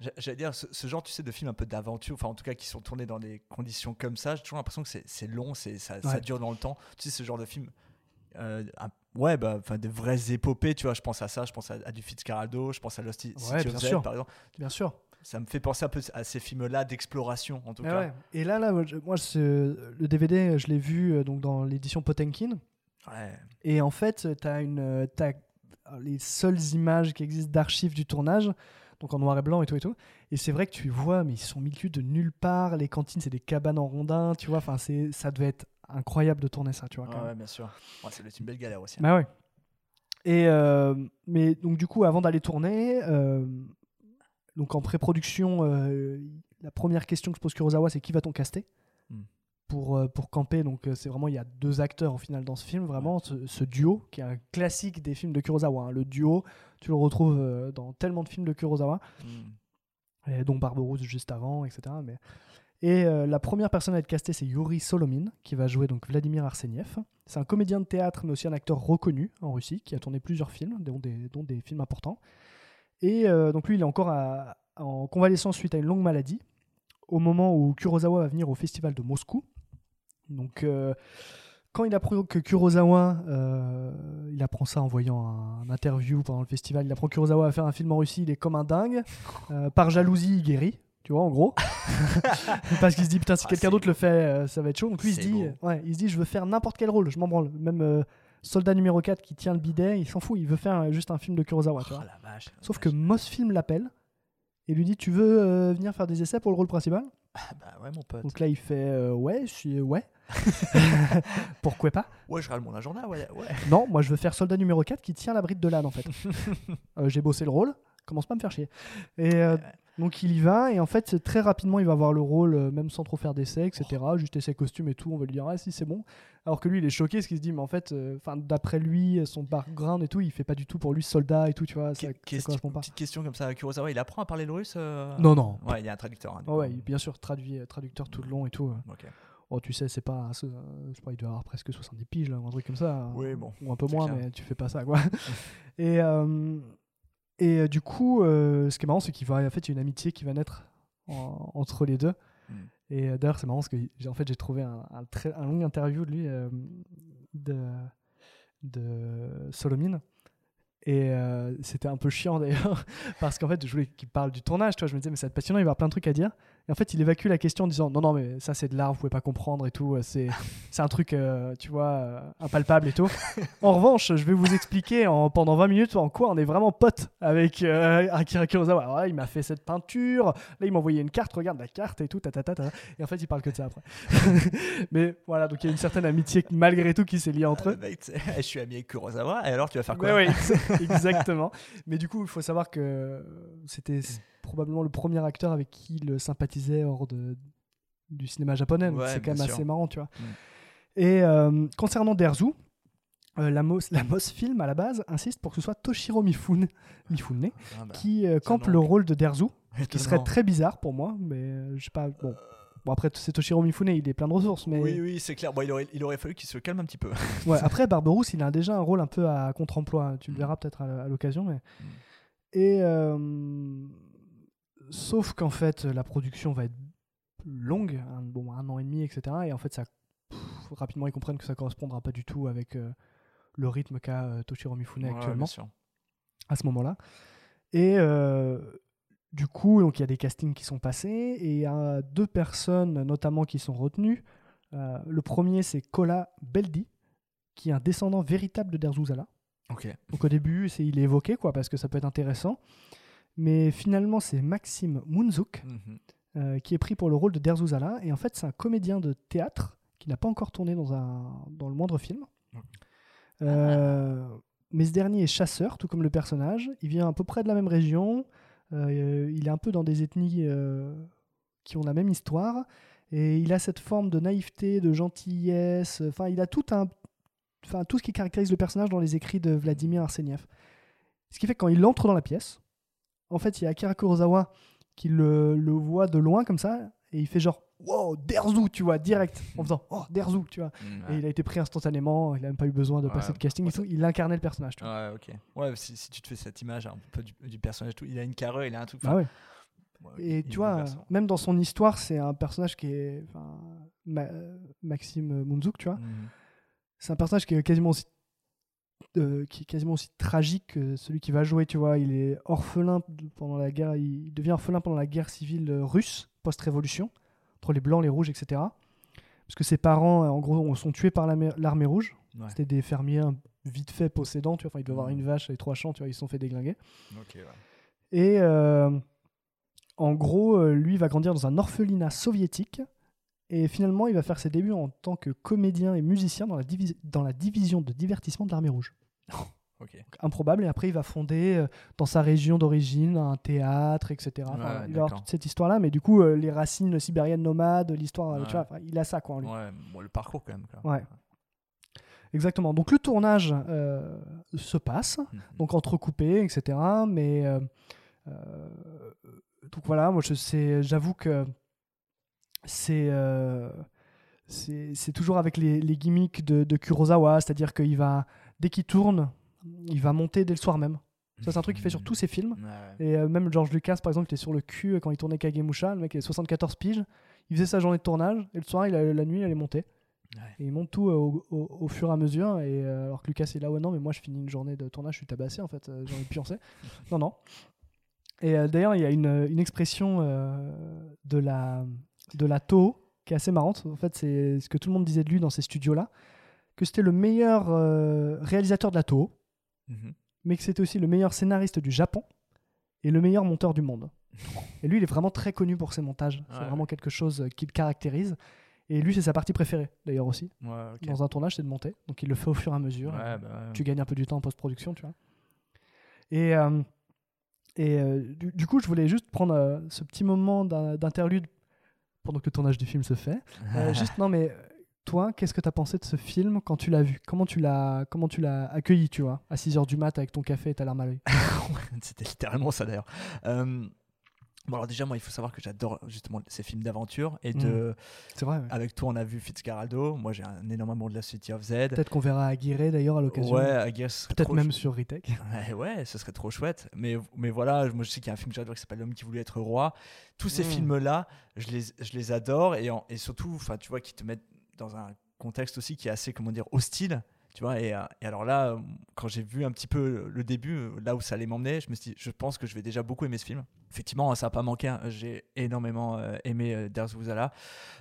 J'a- J'allais dire, ce, ce genre, tu sais, de films un peu d'aventure, enfin en tout cas qui sont tournés dans des conditions comme ça, j'ai toujours l'impression que c'est- long, c'est ça, ça dure dans le temps. Tu sais, ce genre de film, euh, un- ouais, bah, des vraies épopées, tu vois, je pense à ça, je pense à, à du Fitzcarraldo, je pense à Lost City Ouais, of bien Z, sûr. par exemple. Bien sûr. Ça me fait penser un peu à ces films-là d'exploration, en tout Ah cas. ouais. Et là, là, moi, ce- le DVD, je l'ai vu euh, donc dans l'édition Potenkin. Ouais. Et en fait, tu as, une, t'as les seules images qui existent d'archives du tournage, donc en noir et blanc et tout et tout. Et c'est vrai que tu vois, mais ils sont cul de nulle part. Les cantines, c'est des cabanes en rondin, tu vois. Enfin, c'est, ça devait être incroyable de tourner ça, tu vois. Quand même. ouais, bien sûr. Ouais, c'est une belle galère aussi. hein. Bah ouais. Et euh, mais donc du coup, avant d'aller tourner, euh, donc en pré-production, euh, la première question que se pose Kurosawa, c'est qui va-t-on caster Hmm. pour, euh, pour camper. Donc euh, c'est vraiment il y a deux acteurs au final dans ce film, vraiment ce, ce duo qui est un classique des films de Kurosawa. hein. Le duo, tu le retrouves dans tellement de films de Kurosawa, Mm. et dont Barberousse juste avant, etc. Mais et euh, la première personne à être castée, c'est Yuri Solomin, qui va jouer donc Vladimir Arseniev. C'est un comédien de théâtre, mais aussi un acteur reconnu en Russie, qui a tourné plusieurs films, dont des, dont des films importants. Et euh, donc lui, il est encore à- en convalescence suite à une longue maladie, au moment où Kurosawa va venir au festival de Moscou. Donc euh, quand il apprend que Kurosawa, euh, il apprend ça en voyant un interview pendant le festival, il apprend que Kurosawa va faire un film en Russie, il est comme un dingue. Par jalousie, il guérit. Tu vois, en gros. Parce qu'il se dit, putain, si Ah, quelqu'un d'autre le fait, ça va être chaud. Donc lui, il se dit, ouais, il se dit, je veux faire n'importe quel rôle, je m'en branle. Même soldat numéro 4 qui tient le bidet, il s'en fout, il veut faire juste un film de Kurosawa. tu Oh vois. la vache. Sauf la que vache. Mosfilm l'appelle et lui dit Tu veux euh, venir faire des essais pour le rôle principal? Ah bah ouais, mon pote. Donc là, il fait euh, Ouais, je suis. Ouais. Pourquoi pas? Ouais, je râle mon agenda, ouais. ouais. Non, moi je veux faire soldat numéro 4 qui tient la bride de l'âne en fait. Euh, J'ai bossé le rôle, commence pas à me faire chier. Et euh, donc il y va, et en fait très rapidement il va avoir le rôle, euh, même sans trop faire d'essais, etc. Juste essais costumes et tout, on va lui dire ah si c'est bon. Alors que lui il est choqué parce qu'il se dit mais en fait, euh, d'après lui, son background et tout, il fait pas du tout pour lui soldat et tout, tu vois, ça, ça correspond pas. Petite question comme ça, Kurosawa, il apprend à parler le russe euh Non, non. Ouais, il y a un traducteur. hein, Ah ouais, bien sûr, traduit, traducteur tout le long et tout. Oh, tu sais, c'est pas, je sais pas, il doit avoir presque 70 piges, là, ou un truc comme ça. Oui, bon, Ou un peu moins, clair. mais tu fais pas ça, quoi. et euh, et euh, du coup, euh, ce qui est marrant, c'est qu'il va, en fait, il y a une amitié qui va naître en- entre les deux. Mm. Et euh, d'ailleurs, c'est marrant parce que j'ai, en fait, j'ai trouvé un, un, très, un long interview de lui, de, de Solomine. Et euh, c'était un peu chiant d'ailleurs, parce qu'en fait, je voulais qu'il parle du tournage, tu vois. Je me disais, mais ça va être passionnant, il va avoir plein de trucs à dire. Et en fait, il évacue la question en disant, non, non, mais ça, c'est de l'art, vous pouvez pas comprendre et tout. euh, C'est, un truc, euh, tu vois, euh, impalpable et tout. En revanche, je vais vous expliquer en, pendant 20 minutes en quoi on est vraiment potes avec euh, Akira Kurosawa. Alors là, il m'a fait cette peinture, là, il m'a envoyé une carte, regarde la carte et tout, ta, ta, ta, ta. Et en fait, il parle que de ça après. mais voilà, donc il y a une certaine amitié malgré tout qui s'est liée entre Ah, eux. tu sais, je suis ami avec Kurosawa, et alors tu vas faire quoi? ouais, ex- exactement. Mais du coup, il faut savoir que c'était probablement le premier acteur avec qui il sympathisait hors de, du cinéma japonais. Ouais, c'est quand même sûr. assez marrant, tu vois. Mm. Et euh, concernant Derzu, euh, la, Mos, la Mos Film à la base insiste pour que ce soit Toshiro Mifune, Mifune Ah bah, qui euh, campe le rôle de Derzu, qui serait étonnant. très bizarre pour moi, mais je sais pas. Bon. Bon, après, c'est Toshiro Mifune, il est plein de ressources, mais Oui, oui, c'est clair. Bon, il, aurait, il aurait fallu qu'il se calme un petit peu. Ouais, après, Barberousse, il a déjà un rôle un peu à contre-emploi. Tu le verras peut-être à, l'occasion. Mais... Et. euh, Sauf qu'en fait, la production va être longue, un, bon, un an et demi, etc. Et en fait, ça, pff, rapidement, ils comprennent que ça correspondra pas du tout avec euh, le rythme qu'a euh, Toshiro Mifune Ouais, actuellement à ce moment-là. Et euh, du coup, donc il y a des castings qui sont passés et il y a deux personnes notamment qui sont retenues. Euh, le premier, c'est Kola Beldi, qui est un descendant véritable de Derzuzala. Donc au début, c'est il est évoqué quoi parce que ça peut être intéressant. Mais finalement, c'est Maxime Munzuk Mhm. euh, qui est pris pour le rôle de Derzuzala. Et en fait, c'est un comédien de théâtre qui n'a pas encore tourné dans, un, dans le moindre film. Euh, mais ce dernier est chasseur, tout comme le personnage. Il vient à peu près de la même région. Euh, il est un peu dans des ethnies qui ont la même histoire. Et il a cette forme de naïveté, de gentillesse. Enfin, il a tout un, enfin tout ce qui caractérise le personnage dans les écrits de Vladimir Arseniev. Ce qui fait que quand il entre dans la pièce, en fait, il y a Akira Kurosawa qui le, le voit de loin comme ça et il fait genre wow Derzu, tu vois, direct en faisant oh Derzu, tu vois. Mm, Et il a été pris instantanément, il n'a même pas eu besoin de Ouais, passer de casting et ouais, tout. Il incarnait le personnage, tu vois. Ouais, ok. Ouais, si, si tu te fais cette image un peu du, du personnage, tout, il a une carrure, il a un truc. Ah enfin, ouais. ouais, Et tu vois, même dans son histoire, c'est un personnage qui est Ma- Maxime Munzuk, tu vois. Mhm. C'est un personnage qui est quasiment aussi euh, qui est quasiment aussi tragique que celui qui va jouer, tu vois. Il est orphelin pendant la guerre, il devient orphelin pendant la guerre civile euh, russe, post-révolution, entre les blancs, les rouges, etc. Parce que ses parents, euh, en gros, sont tués par l'armée rouge. Ouais. C'était des fermiers vite fait possédants, tu vois. Enfin, il doit avoir Mhm. une vache et trois champs, tu vois. Ils se sont fait déglinguer. Ouais. Et euh, en gros, lui va grandir dans un orphelinat soviétique. Et finalement, il va faire ses débuts en tant que comédien et musicien dans la, divi- dans la division de divertissement de l'armée rouge. Donc, improbable. Et après, il va fonder euh, dans sa région d'origine un théâtre, etc. Enfin, Ouais, il va avoir toute cette histoire-là. Mais du coup, euh, les racines sibériennes nomades, l'histoire, euh, Ouais. tu vois, il a ça quoi en lui. Ouais, bon, le parcours quand même. quoi. Ouais. Exactement. Donc le tournage euh, se passe, Mhm. donc entrecoupé, etc. Mais donc voilà, moi je sais, j'avoue que c'est euh, c'est c'est toujours avec les, les gimmicks de, de Kurosawa, c'est-à-dire qu'il va dès qu'il tourne, il va monter dès le soir même. Ça c'est un truc qu'il fait sur tous ses films. Ouais. Et euh, même George Lucas, par exemple, il était sur le cul euh, quand il tournait Kagemusha. Le mec il avait 74 piges. Il faisait sa journée de tournage et le soir, il a- la nuit, il allait monter. Ouais. Et il monte tout euh, au, au- au fur et à mesure. Et euh, alors que Lucas est là, ouais, non, mais moi je finis une journée de tournage, je suis tabassé en fait, j'ai envie de pioncer. non, non. Et d'ailleurs, il y a une, une expression de la, de la Toho qui est assez marrante. En fait, c'est ce que tout le monde disait de lui dans ces studios-là, que c'était le meilleur euh, réalisateur de la Toho, Mhm. mais que c'était aussi le meilleur scénariste du Japon et le meilleur monteur du monde. Et lui, il est vraiment très connu pour ses montages. C'est Ouais, vraiment quelque chose euh, qui le caractérise. Et lui, c'est sa partie préférée, d'ailleurs aussi. Ouais. Dans un tournage, c'est de monter. Donc il le fait au fur et à mesure. Ouais, bah. Tu gagnes un peu du temps en post-production, tu vois. Et, euh, et euh, du, du coup, je voulais juste prendre euh, ce petit moment d'in- d'interlude pendant que le tournage du film se fait. Euh, juste, non, mais euh, toi, qu'est-ce que tu as pensé de ce film quand tu l'as vu? Comment tu l'as comment tu l'as accueilli, tu vois, à 6h du mat avec ton café et ta larme à l'œil C'était littéralement ça d'ailleurs. Euh, Bon, alors déjà, moi, il faut savoir que j'adore justement ces films d'aventure et de. C'est vrai. ouais. Avec toi, on a vu Fitzcarraldo. Moi, j'ai un énorme amour de la City of Z. Peut-être qu'on verra Aguirre d'ailleurs à l'occasion. Ouais, serait Peut-être même sur Retech. Ouais, ouais, ce serait trop chouette. Mais, mais voilà, moi je sais qu'il y a un film que j'adore qui s'appelle L'homme qui voulait être roi. Tous ces Mm. films-là, je les, je les adore et, en- et surtout, enfin, tu vois, qui te mettent dans un contexte aussi qui est assez, comment dire, hostile. Tu vois, et, euh, et alors là, quand j'ai vu un petit peu le début, là où ça allait m'emmener, je me suis dit, je pense que je vais déjà beaucoup aimer ce film. Effectivement, ça n'a pas manqué. hein. J'ai énormément euh, aimé euh.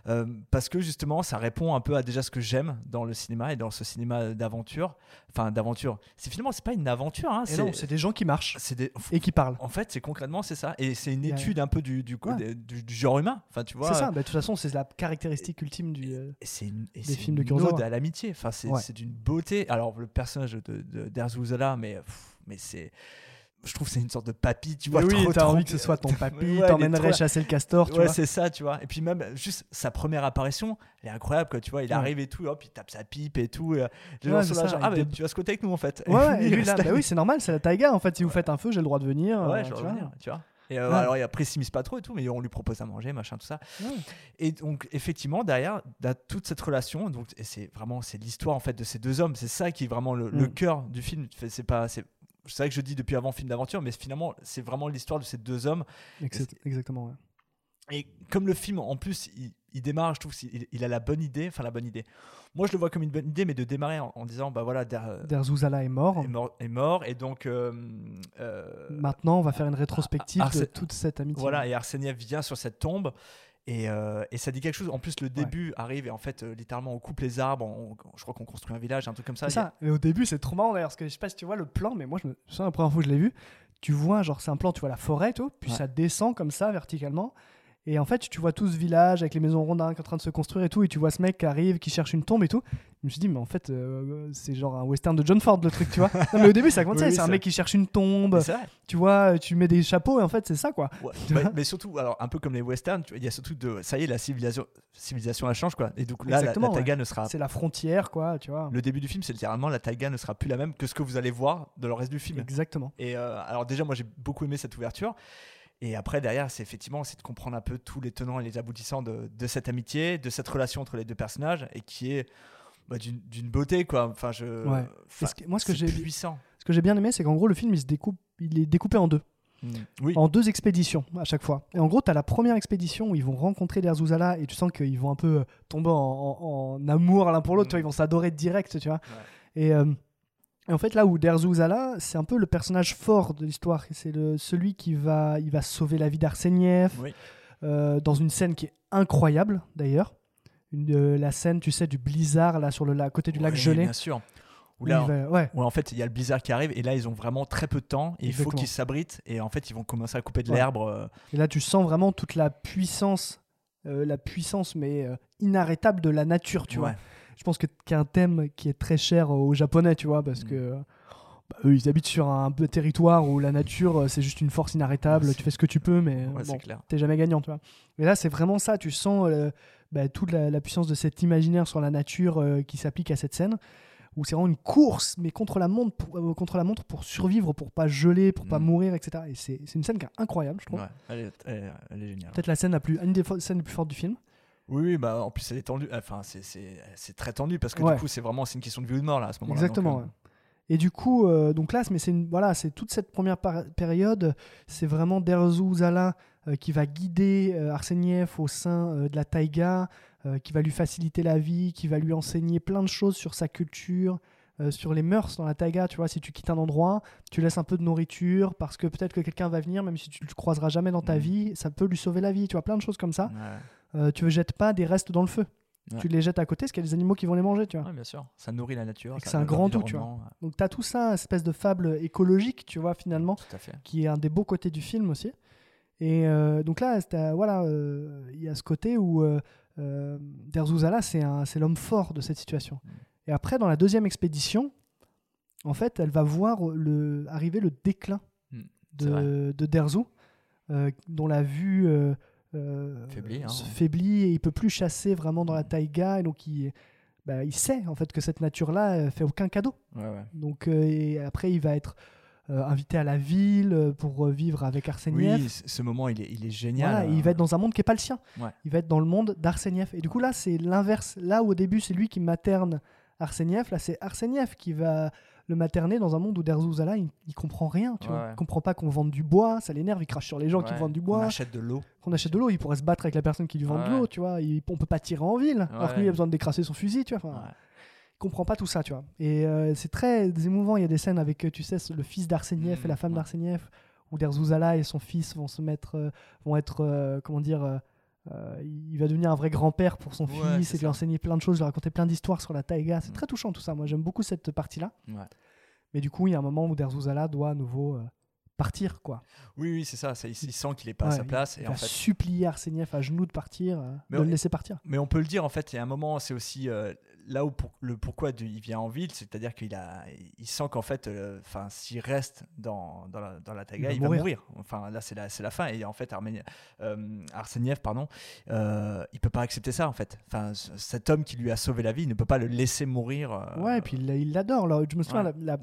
Euh, parce que justement, ça répond un peu à déjà ce que j'aime dans le cinéma et dans ce cinéma d'aventure. Enfin, d'aventure. C'est finalement, c'est pas une aventure. Hein, Et non, c'est des gens qui marchent c'est des- et qui parlent. en fait, c'est concrètement c'est ça, et c'est une étude un peu du du, Ouais. des- du, du genre humain. Enfin, tu vois. C'est ça, bah, de toute façon, c'est la caractéristique ultime du. euh, c'est Des c'est films de une Kurosawa. à l'amitié. Enfin, c'est Ouais. c'est d'une beauté. Alors le personnage de, de d'Erzuzala, mais pff, mais c'est, je trouve que c'est une sorte de papy. Tu vois, Mais oui, t'as envie que ce soit ton papy, Ouais, t'emmènerais chasser le castor, tu ouais, c'est ça, tu vois. Et puis même juste sa première apparition, elle est incroyable, quoi. Tu vois, il Ouais. arrive et tout, hop, il tape sa pipe et tout. et les gens sont là, ça, genre, ah, mais tu vas squatter avec nous en fait? Ouais, et lui, là, bah oui, c'est normal, c'est la taïga. En fait, si vous faites un feu, j'ai le droit de venir. euh, Ouais, tu je vois. tu vois. Et euh, Ouais. alors, il après, s'immisce pas trop et tout, mais on lui propose à manger, machin, tout ça. Ouais. Et donc, effectivement, derrière, dans toute cette relation, donc, c'est vraiment c'est l'histoire en fait de ces deux hommes. C'est ça qui est vraiment le, le Mm. cœur du film. C'est pas, c'est vrai que je dis depuis avant film d'aventure, mais finalement, c'est vraiment l'histoire de ces deux hommes. Ex- Exactement, ouais. Et comme le film, en plus, il, il démarre, je trouve qu'il il a la bonne idée, enfin la bonne idée. Moi, je le vois comme une bonne idée, mais de démarrer en, en disant, bah voilà, Der- Der Zuzala est mort. est mort, est mort, et donc. euh, euh, Maintenant, on va faire une rétrospective de toute cette amitié. Voilà, et Arseniev vient sur cette tombe. Et, euh, et ça dit quelque chose. En plus, le début arrive et en fait, euh, littéralement, on coupe les arbres. on- je crois qu'on construit un village, un truc comme ça. C'est ça. Et au début, c'est trop marrant d'ailleurs, parce que je sais pas si tu vois le plan, mais moi, je me souviens la première fois que je l'ai vu, tu vois, genre, c'est un plan, tu vois la forêt, et tout, puis Ouais. ça descend comme ça, verticalement. Et en fait, tu vois tout ce village avec les maisons rondins qui sont en train de se construire et tout, et tu vois ce mec qui arrive, qui cherche une tombe et tout. Je me suis dit, mais en fait, euh, c'est genre un western de John Ford, le truc, tu vois. Non, mais au début, ça commence, Oui, c'est un mec qui cherche une tombe, tu vois, tu mets des chapeaux, et en fait, c'est ça, quoi. Ouais. Mais, surtout, alors un peu comme les westerns, il y a surtout de. Ça y est, la civilisation, civilisation elle change quoi. Et donc là, la, Exactement, la ouais. ne sera. C'est la frontière, quoi, tu vois. Le début du film, c'est littéralement la taïga ne sera plus la même que ce que vous allez voir dans le reste du film. Exactement. Et euh, alors déjà, moi j'ai beaucoup aimé cette ouverture. Et après, derrière, c'est effectivement c'est de comprendre un peu tous les tenants et les aboutissants de, de cette amitié, de cette relation entre les deux personnages, et qui est bah, d'une beauté, quoi. Enfin, je. Ouais. enfin, Et ce que- moi, ce que j'ai- puissant. Ce que j'ai bien aimé, c'est qu'en gros, le film, il se découpe, il est découpé en deux. Mm. Oui. en deux expéditions à chaque fois. Et en gros, tu as la première expédition où ils vont rencontrer les Zuzala et tu sens qu'ils vont un peu euh, tomber en, en- en amour l'un pour l'autre, Mm. vois, ils vont s'adorer direct, tu vois. Et, euh, et en fait, là où Der Zuzala, c'est un peu le personnage fort de l'histoire. C'est celui qui va, il va sauver la vie d'Arseniev Oui. euh, dans une scène qui est incroyable d'ailleurs. Une, la scène, tu sais, du blizzard là sur le la- côté du lac Oui, gelé. Bien sûr. Où là, va- ouais, où en fait, il y a le blizzard qui arrive, et là, ils ont vraiment très peu de temps, et il faut qu'ils s'abritent, et en fait, ils vont commencer à couper de Ouais. l'herbe. euh, Et là, tu sens vraiment toute la puissance, euh, la puissance mais euh, inarrêtable de la nature, tu vois. Je pense que a un thème qui est très cher aux Japonais, tu vois, parce Mm. que bah, eux, ils habitent sur un territoire où la nature, c'est juste une force inarrêtable. Tu fais ce que tu peux, mais bon, c'est t'es jamais gagnant, tu vois. Mais là, c'est vraiment ça. Tu sens euh, bah, toute la, la puissance de cet imaginaire sur la nature euh, qui s'applique à cette scène. Où c'est vraiment une course, mais contre la montre pour, euh, contre la montre pour survivre, pour pas geler, pour pas Mm. mourir, etc. Et c'est c'est une scène qui est incroyable, je trouve. Ouais, elle, est, elle est- elle est géniale. Peut-être la scène la plus, une des scènes les plus fortes du film. Oui, bah en plus elle est tendue. Enfin, c'est- c'est c'est très tendu parce que Ouais. du coup, c'est vraiment c'est une question de vie ou de mort là à ce moment-là. Exactement. donc, euh, ouais. Et du coup, euh, donc là, mais c'est voilà, c'est toute cette première période, c'est vraiment Derzu Zala euh, qui va guider euh, Arseniev au sein de la taïga, qui va lui faciliter la vie, qui va lui enseigner plein de choses sur sa culture, euh, sur les mœurs dans la taïga. Tu vois, si tu quittes un endroit, tu laisses un peu de nourriture parce que peut-être que quelqu'un va venir, même si tu le croiseras jamais dans ta Mhm. vie, ça peut lui sauver la vie. Tu vois, plein de choses comme ça. ouais. Euh, tu ne jettes pas des restes dans le feu. Ouais. Tu les jettes à côté parce qu'il y a des animaux qui vont les manger, tu vois. Ouais, bien sûr. Ça nourrit la nature. C'est un grand tout, tu vois. Donc tu as tout ça, une espèce de fable écologique, tu vois, finalement, ouais, Tout à fait. qui est un des beaux côtés du film aussi. Et euh, donc là, c'était, voilà, euh, il y a ce côté où euh, euh, Derzouzala, c'est, l'homme fort de cette situation. Et après, dans la deuxième expédition, en fait, elle va voir le, arriver le déclin Mm, de, de Derzou, euh, dont la vue euh, Faiblit, hein. se faiblit et il peut plus chasser vraiment dans la taïga. Et donc, il, bah, il sait en fait que cette nature-là fait aucun cadeau. Ouais, ouais. Donc, euh, et après, il va être euh, invité à la ville euh, pour vivre avec Arseniev. Oui, ce moment, il est, il est génial. Voilà, il va être dans un monde qui n'est pas le sien. Ouais. Il va être dans le monde d'Arseniev. Et du coup, là, c'est l'inverse. Là, où au début, c'est lui qui materne Arseniev. Là, c'est Arseniev qui va le materner dans un monde où Derzouzala, il, il comprend rien. Tu Ouais, vois. Il comprend pas qu'on vende du bois. Ça l'énerve. Il crache sur les gens qui vendent du On bois. achète de l'eau. Qu'on achète de l'eau. Il pourrait se battre avec la personne qui lui vend de l'eau. Tu vois. Il, on peut pas tirer en ville. Alors que lui, il a besoin de décrasser son fusil. Tu vois. Enfin, Ouais. il comprend pas tout ça, tu vois. Et euh, c'est très émouvant. Il y a des scènes avec, euh, tu sais, le fils d'Arseniev et la Mhm, femme ouais. d'Arseniev, où Derzouzala et son fils vont se mettre, euh, vont être, euh, comment dire, euh, il va devenir un vrai grand-père pour son Ouais, fils et lui enseigner plein de choses, lui raconter plein d'histoires sur la taïga. C'est Mhm. très touchant tout ça. Moi, j'aime beaucoup cette partie-là. Ouais. Mais du coup, il y a un moment où Derzouzala doit à nouveau euh, partir, quoi. Oui, oui, c'est ça. ça, il, il sent qu'il est pas à sa place. Il Et va en fait, supplier Arseniev à genoux de partir, euh, Mais de on- le laisser partir. Mais on peut le dire, en fait, il y a un moment, c'est aussi euh, là où pour- le pourquoi il vient en ville, c'est-à-dire qu'il a, il sent qu'en fait, euh, s'il reste dans, dans la, dans la taïga, Il il, va va mourir. Enfin, là, c'est la, c'est la fin. Et en fait, Arménie- euh, Arseniev, pardon, il peut pas accepter ça, en fait. Enfin, cet homme qui lui a sauvé la vie, il ne peut pas le laisser mourir. Ouais, et puis il il l'adore. là. Je me souviens, Ouais. la, la-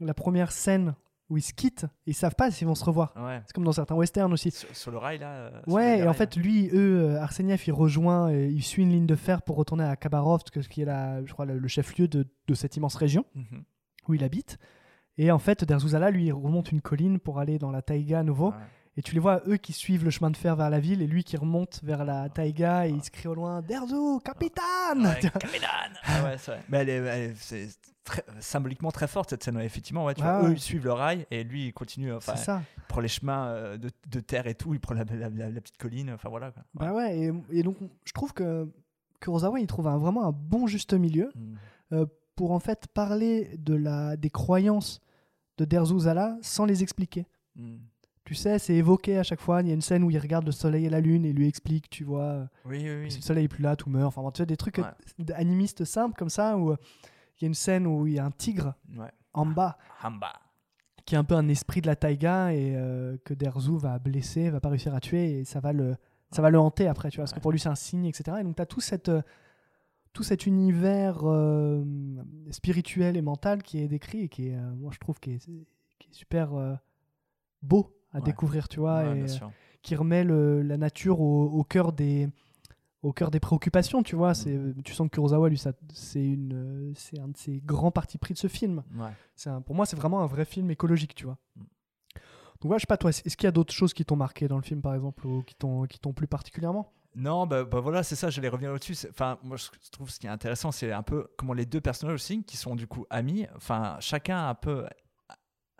la première scène où ils se quittent, ils savent pas s'ils vont se revoir. ouais. C'est comme dans certains westerns aussi. Sur, sur le rail, là. euh, Ouais, et en rails, fait, lui, eux, euh, Arseniev, il rejoint, il suit une ligne de fer pour retourner à Khabarovsk, qui est la, je crois, le, chef-lieu de, de cette immense région. Mhm. où il habite. Et en fait, Derzouzala, lui, il remonte une colline pour aller dans la taïga à nouveau. Ouais. Et tu les vois, eux, qui suivent le chemin de fer vers la ville, et lui qui remonte vers la taïga, et il se crie au loin Derzou, capitaine Ouais, Capitaine Ah ouais, c'est vrai. Mais elle est, elle est- c'est très- symboliquement très forte cette scène, ouais, effectivement. Ouais, tu Ah vois, ouais. eux, ils suivent le rail et lui, il continue. Enfin, C'est ça. il prend les chemins euh, de, de terre et tout, il prend la, la- la- la petite colline. Enfin voilà. Quoi. Bah ouais, et, et donc je trouve que Kurosawa, il trouve un- vraiment un bon juste milieu Mm. pour en fait parler de la, des croyances de Derzouzala sans les expliquer. Mm. Tu sais, c'est évoqué à chaque fois. Il y a une scène où il regarde le soleil et la lune et lui explique, tu vois, euh, Oui, oui, oui. si le soleil est plus là, tout meurt. Enfin, bon, tu vois, des trucs Ouais. euh, animistes simples comme ça où euh, il y a une scène où il y a un tigre Ouais. en bas Hamba. qui est un peu un esprit de la taïga et euh, que Derzou va blesser, va pas réussir à tuer et ça va le, ça va le hanter après, tu vois, parce que pour lui c'est un signe, etc. Et donc tu as tout, cette, tout cet univers euh, spirituel et mental qui est décrit et qui est, euh, moi je trouve, qui est, qui est super beau à Ouais. découvrir, tu vois, Ouais, et qui remet le- la nature au, au cœur des au cœur des préoccupations, tu vois. C'est, Mm. tu sens que Kurosawa, lui, ça, c'est, une, c'est un de ses grands partis pris de ce film. Ouais. C'est un- pour moi, c'est vraiment un vrai film écologique, tu vois. Mm. Donc voilà, je sais pas toi, est-ce qu'il y a d'autres choses qui t'ont marqué dans le film, par exemple, ou qui t'ont, qui t'ont plu particulièrement? Non, bah, bah voilà, c'est ça, j'allais revenir au-dessus. C'est- Enfin, moi, je trouve ce qui est intéressant, c'est un peu comment les deux personnages aussi, qui sont du coup amis, enfin, chacun un peu,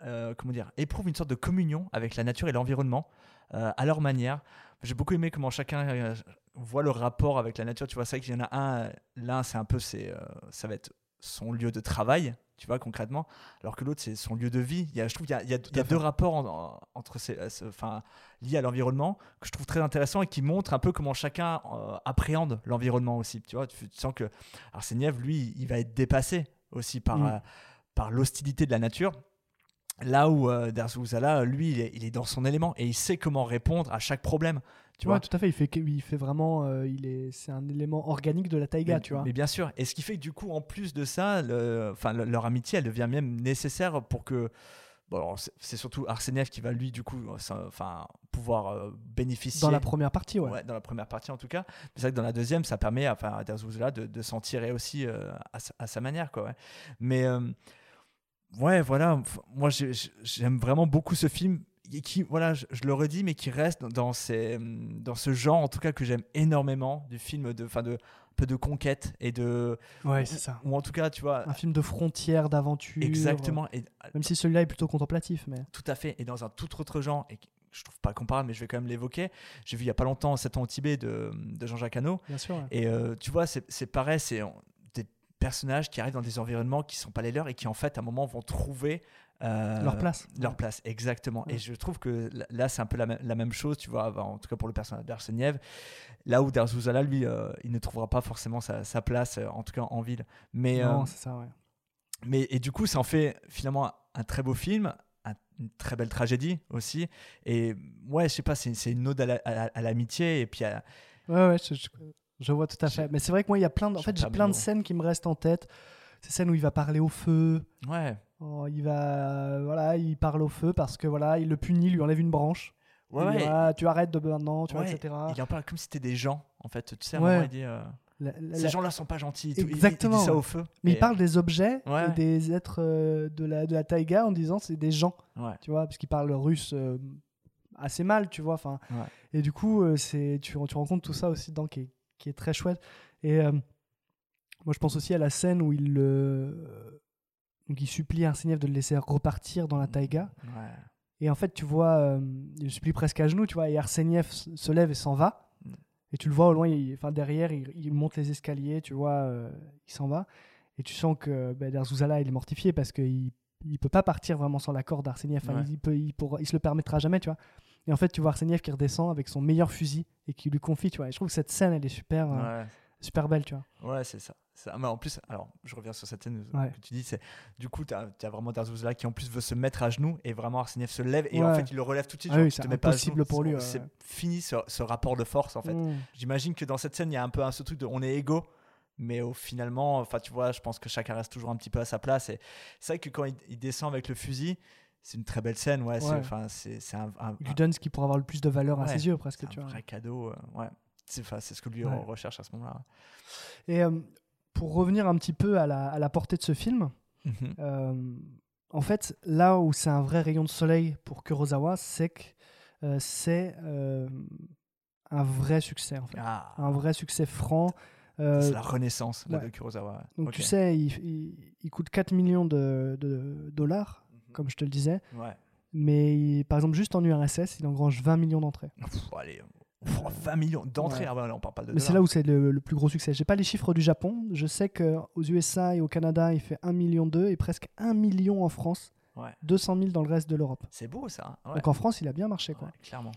euh, comment dire, éprouve une sorte de communion avec la nature et l'environnement euh, à leur manière. J'ai beaucoup aimé comment chacun euh, voit le rapport avec la nature. Tu vois, c'est vrai qu'il y en a un, euh, l'un, c'est un peu, c'est, ça va être son lieu de travail, tu vois, concrètement, alors que l'autre, c'est son lieu de vie. Il y a, je trouve qu'il y a, il y a- il y a deux rapports en- en- entre ces, ce- enfin, liés à l'environnement que je trouve très intéressant et qui montre un peu comment chacun euh, appréhende l'environnement aussi. Tu vois, tu, tu sens que Arseniev, lui, il va être dépassé aussi par, Mm. euh, par l'hostilité de la nature. Là où euh, Derzouzala, lui, il est, il est dans son élément et il sait comment répondre à chaque problème. Tu Ouais, vois, tout à fait. Il fait, que- il fait vraiment, euh, il est, c'est un élément organique de la taïga, mais, tu vois. mais bien sûr. Et ce qui fait que du coup, en plus de ça, le- leur amitié, elle devient même nécessaire pour que. Bon, c'est- surtout Arseniev qui va lui, du coup, euh, enfin, pouvoir euh, bénéficier. Dans la première partie, ouais. Ouais, dans la première partie en tout cas. Mais c'est vrai que dans la deuxième, ça permet à Derzouzela de, de s'en tirer aussi euh, à, sa, à sa manière. Quoi, ouais. Mais euh, ouais, voilà, moi j'ai- j'ai- j'aime vraiment beaucoup ce film qui, voilà, je, je le redis, mais qui reste dans, ces, dans ce genre en tout cas que j'aime énormément du film de, enfin de, un peu de conquête et de. Ouais, c'est ça. Ou en tout cas, tu vois. Un film de frontières, d'aventure. Exactement. Et, Même si celui-là est plutôt contemplatif, mais. tout à fait. Et dans un tout autre genre, et je trouve pas comparable, mais je vais quand même l'évoquer. J'ai vu il y a pas longtemps 7 ans au Tibet de, de Jean-Jacques Hano. Bien sûr. ouais. Et euh, tu vois, c'est pareil, c'est personnages qui arrivent dans des environnements qui sont pas les leurs et qui en fait à un moment vont trouver euh, Leur place. Leur place, exactement. Ouais. Et je trouve que là- c'est un peu la, même- la même chose, tu vois, en tout cas pour le personnage d'Arseniev. Là où Darzuzala, lui, euh, il ne trouvera pas forcément sa, sa place, euh, en tout cas en ville. Mais, Non, euh, c'est ça, ouais. mais et du coup, ça en fait finalement un, un très beau film, un- une très belle tragédie aussi. Et ouais, je sais pas, c'est c'est une ode la- à l'amitié et puis à, Ouais, ouais, je, je- je vois tout à fait. Mais c'est vrai que moi, il y a plein de, en fait, j'ai plein de scènes qui me restent en tête. Ces scènes où il va parler au feu. ouais, Oh, il va, voilà, il parle au feu parce que voilà, il le punit, il lui enlève une branche. ouais, ouais. Voilà, tu arrêtes de maintenant, tu vois, Ouais, etc. Il en parle comme si c'était des gens, en fait. Tu sais, à un moment, il dit euh, La- la- Ces la- gens-là sont pas gentils. tout. Il- il- Exactement. Il, dit ça au feu. Mais Et- il parle des objets Ouais. et des êtres euh, de la, de la taïga en disant c'est des gens, Ouais. tu vois, parce qu'il parle russe euh, assez mal, tu vois. Enfin, Ouais. Et du coup, euh, c'est, tu, tu rencontres tout ça aussi dedans qui est, qui est très chouette. Et euh, moi, je pense aussi à la scène où il, euh, donc il supplie Arseniev de le laisser repartir dans la taïga. Ouais. Et en fait, tu vois, euh, il supplie presque à genoux, tu vois, et Arseniev se lève et s'en va. Mm. Et tu le vois au loin, il- enfin derrière, il, il monte les escaliers, tu vois, euh, il s'en va. Et tu sens que ben, Darzouzala, il est mortifié parce qu'il il peut pas partir vraiment sans l'accord d'Arseniev. Enfin, Ouais. il, peut, il, pourra- il se le permettra jamais, tu vois. Et en fait, tu vois Arseniev qui redescend avec son meilleur fusil et qui lui confie, tu vois. Et je trouve que cette scène, elle est super, euh, super belle, tu vois. Ouais, c'est ça. ça. Mais en plus, alors, je reviens sur cette scène Ouais. que tu dis, c'est du coup, tu as, vraiment Darzouzala qui en plus veut se mettre à genoux et vraiment Arseniev se lève et en fait, il le relève tout de suite. Ah oui, c'est impossible pour lui, C'est- fini ce, ce rapport de force en fait. Mm. J'imagine que dans cette scène, il y a un peu un, ce truc de on est égaux. Mais au finalement, enfin, tu vois, je pense que chacun reste toujours un petit peu à sa place. Et c'est vrai que quand il, il descend avec le fusil, c'est une très belle scène. Ouais, Ouais. enfin, c'est c'est un, un- Il lui donne ce qui pourrait avoir le plus de valeur à ses yeux, presque, c'est un vrai cadeau. euh, ouais, c'est enfin, c'est ce que lui Ouais. recherche à ce moment-là. Et euh, pour revenir un petit peu à la, à la portée de ce film, Mhm. euh, en fait, là où c'est un vrai rayon de soleil pour Kurosawa, c'est que euh, c'est un vrai succès, en fait. Ah, Un vrai succès franc. C'est la renaissance là, de Kurosawa. donc tu sais, il, il- il coûte 4 millions de, de dollars. Comme je te le disais, Ouais. mais il- par exemple, juste en URSS, il engrange 20 millions d'entrées. Allez, pff, 20 millions d'entrées. Ouais. Ah ouais, on parle pas de. Mais c'est là où c'est le, le plus gros succès. J'ai pas les chiffres du Japon. Je sais qu'aux USA et au Canada, il fait 1 million 2 et presque 1 million en France. Ouais. 200 000 dans le reste de l'Europe. C'est beau ça. hein. Donc en France, il a bien marché. Quoi. Clairement.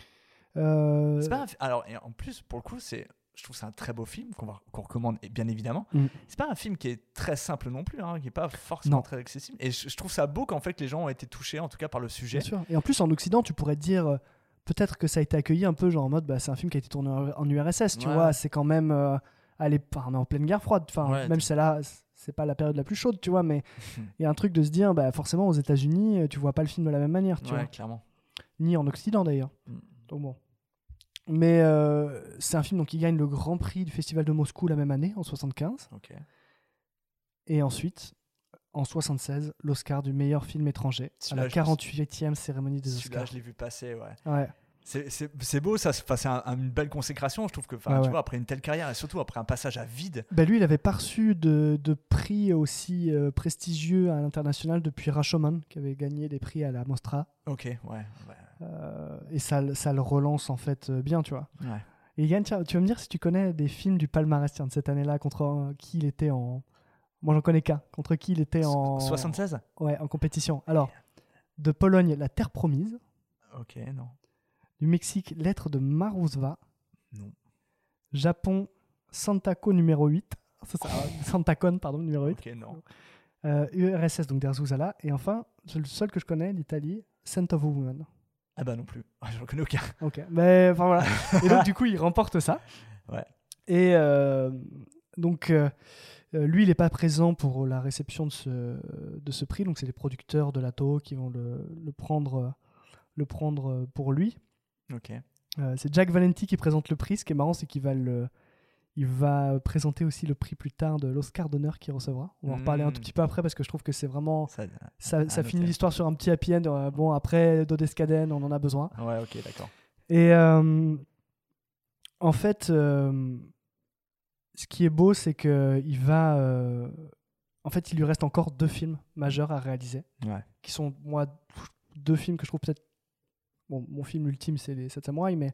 Euh, C'est pas Alors, et en plus, pour le coup, c'est. Je trouve que c'est un très beau film qu'on qu'on recommande, bien évidemment. Mm. C'est pas un film qui est très simple non plus, hein, qui est pas forcément Non. très accessible. Et je, je trouve ça beau qu'en fait les gens ont été touchés, en tout cas par le sujet. Bien sûr. Et en plus, en Occident, tu pourrais te dire euh, peut-être que ça a été accueilli un peu genre en mode bah, c'est un film qui a été tourné en, URSS. Tu Ouais. vois, c'est quand même. euh, allez, on est en pleine guerre froide. Enfin, Ouais, même t- si là, c'est pas la période la plus chaude, tu vois, mais il y a un truc de se dire bah, forcément aux États-Unis, euh, tu vois pas le film de la même manière. Tu ouais, vois. clairement. ni en Occident d'ailleurs. Mm. Donc bon. Mais euh, c'est un film donc, qui gagne le Grand Prix du Festival de Moscou la même année, en 75. Ok. Et ensuite, en 76, l'Oscar du meilleur film étranger, à la je me 48e cérémonie des Oscars. je l'ai vu passer, ouais. Ouais. C'est- beau, ça. c'est- un- une belle consécration, je trouve que. Ouais, tu vois, après une telle carrière et surtout après un passage à vide. Ben lui, il avait pas reçu de, de prix aussi euh, prestigieux à l'international depuis Rashomon, qui avait gagné des prix à la Mostra. Ok, ouais. ouais. Euh, et ça, le- ça le relance en fait euh, bien, tu vois. Ouais. Et Yann, tu vas me dire si tu connais des films du palmarès tiens, de cette année-là, contre euh, qui il était en. Moi, j'en connais qu'un. Contre qui il était en. 76 Ouais, en compétition. Alors, de Pologne, La Terre Promise. Ok, non. Du Mexique, Lettre de Maruzva. Non. Japon, Santako numéro 8. Ça, ça, Santacon, pardon, numéro 8. Ok, non. Euh, URSS, donc Derzuzala. Et enfin, le seul que je connais, l'Italie, Scent of a Woman. Ah bah non plus. Ah, J'en connais aucun. Ok, mais enfin voilà. Et donc, du coup, il remporte ça. Ouais. Et euh, donc, euh, euh, lui, il n'est pas présent pour la réception de ce, de ce prix. Donc, c'est les producteurs de la Toho qui vont le, le prendre, le prendre pour lui. Ok. Euh, c'est Jack Valenti qui présente le prix. Ce qui est marrant, c'est qu'il va le. Il va présenter aussi le prix plus tard de l'Oscar d'honneur qu'il recevra. On va en reparler un tout Mm. petit peu après parce que je trouve que c'est vraiment. Ça, ça finit l'histoire sur un petit happy end. Euh, Bon, après Dodescaden, on en a besoin. Ouais, ok, d'accord. Et euh, en fait, euh, ce qui est beau, c'est que il va. euh, en fait, il lui reste encore deux films majeurs à réaliser, Ouais. qui sont moi deux films que je trouve peut-être. Bon, mon film ultime, c'est les Sept Samouraïs, mais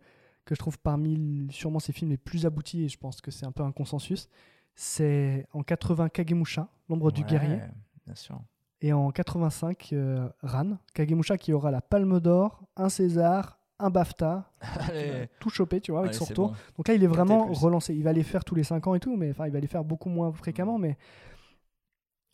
que je trouve parmi sûrement ses films les plus aboutis, et je pense que c'est un peu un consensus. C'est en 80 Kagemusha, l'ombre du guerrier. Bien sûr. Et en 85, euh, Ran, Kagemusha qui aura la Palme d'Or, un César, un BAFTA, Allez. tout chopé, tu vois, avec Allez, son retour. bon. Donc là, il est vraiment relancé. Il va les faire tous les 5 ans et tout, mais enfin, il va les faire beaucoup moins fréquemment, mais,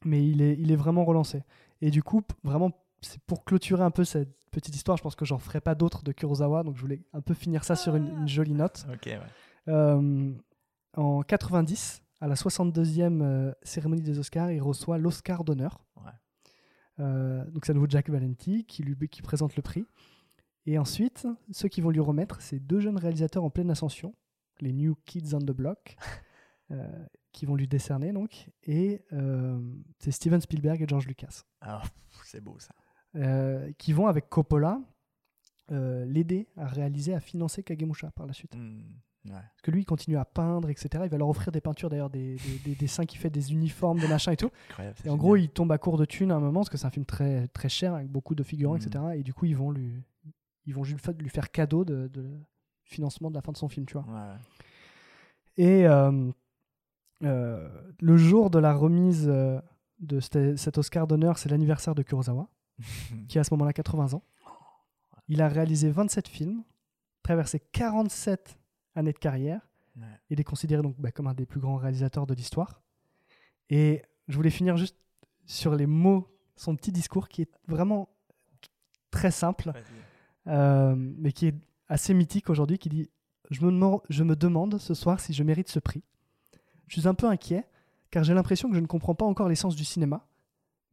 mais il, est, il est vraiment relancé. Et du coup, vraiment, c'est pour clôturer un peu cette petite histoire. Je pense que j'en ferai pas d'autres de Kurosawa, donc je voulais un peu finir ça sur une, une jolie note. Ouais. Euh, en 90, à la 62e euh, cérémonie des Oscars, il reçoit l'Oscar d'honneur. Ouais. Euh, donc c'est à nouveau Jack Valenti qui, lui, qui présente le prix. Et ensuite, ceux qui vont lui remettre, c'est deux jeunes réalisateurs en pleine ascension, les New Kids on the Block, euh, qui vont lui décerner donc. Et euh, c'est Steven Spielberg et George Lucas, Ah, c'est beau ça. Euh, qui vont avec Coppola euh, l'aider à réaliser, à financer Kagemusha par la suite. Hmm, ouais. Parce que lui, il continue à peindre, etc. Il va leur offrir des peintures, d'ailleurs, des, des, des dessins qui fait des uniformes, des machins et tout. Incroyable, Et en gros, il tombe à court de thunes à un moment, parce que c'est un film très, très cher, avec beaucoup de figurants, etc. Et du coup, ils vont lui, ils vont lui faire cadeau de, de financement de la fin de son film, tu vois. Ouais. Et euh, euh, le jour de la remise de cet, cet Oscar d'honneur, c'est l'anniversaire de Kurosawa, qui a à ce moment-là 80 ans. Il a réalisé 27 films, traversé 47 années de carrière. Ouais. Il est considéré donc bah, comme un des plus grands réalisateurs de l'histoire. Et je voulais finir juste sur les mots, son petit discours qui est vraiment très simple, euh, mais qui est assez mythique aujourd'hui, qui dit je me, demande- je me demande ce soir si je mérite ce prix. Je suis un peu inquiet, car j'ai l'impression que je ne comprends pas encore l'essence du cinéma,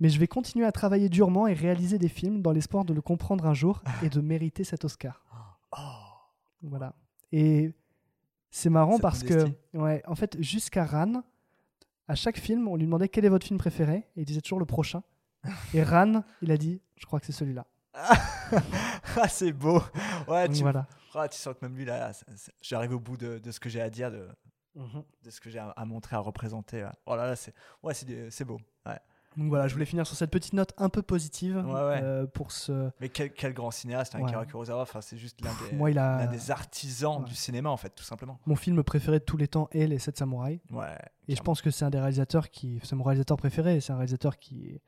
mais je vais continuer à travailler durement et réaliser des films dans l'espoir de le comprendre un jour et de mériter cet Oscar. Oh. Voilà. Et c'est marrant parce que, ouais, en fait, jusqu'à Ran, à chaque film, on lui demandait quel est votre film préféré, et il disait toujours le prochain. Et Ran, il a dit, je crois que c'est celui-là. ah, c'est beau. Ouais, tu, voilà. ah, tu sens que même lui, là, j'arrive au bout de, de ce que j'ai à dire, de, de ce que j'ai à, à montrer, à représenter. ouais. Oh là là, c'est ouais, beau. Ouais. Donc voilà, je voulais finir sur cette petite note un peu positive Ouais, ouais. euh, pour ce. Mais quel, quel grand cinéaste, hein, Ouais. Akira Kurosawa. Enfin, c'est juste l'un des, moi, il a- des artisans du cinéma, en fait, tout simplement. Mon film préféré de tous les temps est Les 7 Samouraïs. Ouais. Et je pense que c'est un des réalisateurs qui. C'est mon réalisateur préféré. C'est un réalisateur qui.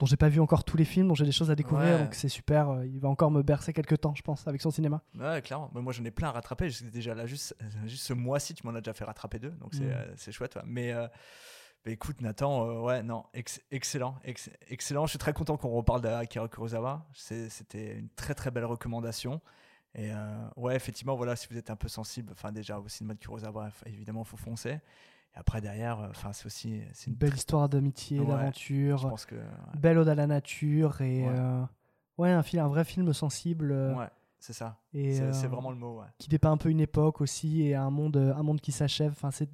dont j'ai pas vu encore tous les films, dont j'ai des choses à découvrir. Ouais. Donc c'est super. euh, Il va encore me bercer quelques temps, je pense, avec son cinéma. Ouais, clairement. Mais moi, j'en ai plein à rattraper. Je- Déjà là, juste, juste ce mois-ci, tu m'en as déjà fait rattraper deux, donc c'est Mm. euh, c'est chouette. ouais. Mais euh, bah, écoute, Nathan, euh, ouais, non, ex- excellent, ex- excellent. Je suis très content qu'on reparle d'Akira Kurosawa. C'était une très très belle recommandation. Et euh, ouais, effectivement, voilà, si vous êtes un peu sensible, enfin déjà au cinéma de Kurosawa, évidemment, faut foncer. Et après derrière, euh, enfin c'est aussi c'est Une belle très- histoire d'amitié, Ouais, d'aventure. que Belle ode à la nature. Et. Ouais. euh, Ouais, un, film, un vrai film sensible. ouais, c'est ça. et, C'est c'est vraiment le mot. Ouais. qui dépeint un peu une époque aussi et un monde, un monde qui s'achève. Enfin, c'est,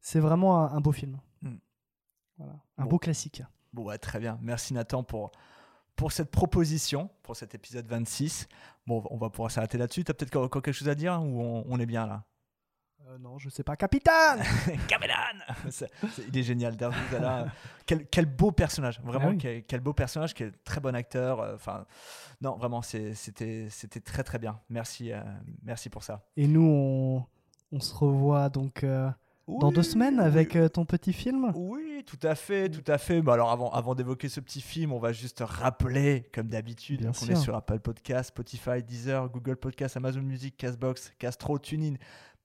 c'est, vraiment un, un beau film. Mm. Voilà. Un Bon. beau classique. Bon, ouais, très bien. Merci Nathan pour, pour cette proposition, pour cet épisode 26. Bon, on va pouvoir s'arrêter là-dessus. Tu as peut-être encore quelque chose à dire ou on, on est bien là? Euh, non, je sais pas. Capitaine c'est- Il est génial, quel, quel beau personnage, vraiment, Ah oui. quel, quel beau personnage, quel très bon acteur. euh, Enfin, non, vraiment, c'était c'était très très bien. Merci, euh, merci pour ça. Et nous, on, on se revoit donc dans deux semaines avec euh, ton petit film. Oui, tout à fait, tout à fait. Bah alors avant, avant d'évoquer ce petit film, on va juste rappeler, comme d'habitude, qu'on est sur Apple Podcast, Spotify, Deezer, Google Podcast, Amazon Music, Castbox, Castro, TuneIn,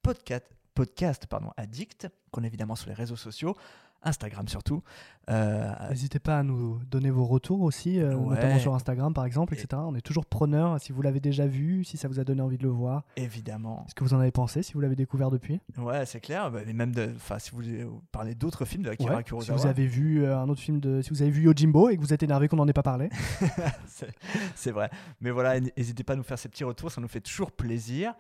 Podcast, podcast pardon, Addict, qu'on est évidemment sur les réseaux sociaux, Instagram surtout. Euh, N'hésitez pas à nous donner vos retours aussi, euh, Ouais. notamment sur Instagram par exemple, Et- etc. On est toujours preneur si vous l'avez déjà vu, si ça vous a donné envie de le voir, évidemment. ce que vous en avez pensé, si vous l'avez découvert depuis? Ouais, c'est clair. Bah, Et même de, enfin, si vous voulez parler d'autres films de Akira Ouais, si Kurosawa, vous avez vu euh, un autre film de, si vous avez vu Yojimbo et que vous êtes énervé qu'on n'en ait pas parlé, c'est vrai. Mais voilà, n'hésitez pas à nous faire ces petits retours, ça nous fait toujours plaisir.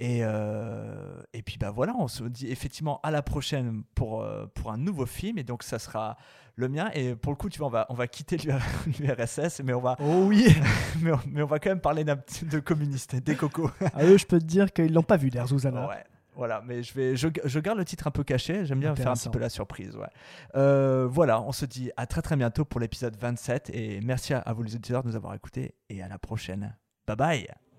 Et, euh, et puis bah voilà, on se dit effectivement à la prochaine pour, euh, pour un nouveau film. Et donc ça sera le mien. Et pour le coup, tu vois, on va, on va quitter l'URSS, mais on va, oh oui, mais on, mais on va quand même parler de communistes, des cocos. à eux je peux te dire qu'ils l'ont pas vu Der Zuzana. Ouais. Voilà, mais je, vais, je, je garde le titre un peu caché, j'aime bien faire un petit peu la surprise. Ouais. Euh, voilà, on se dit à très très bientôt pour l'épisode 27 et merci à, à vous les auditeurs de nous avoir écoutés et à la prochaine. Bye bye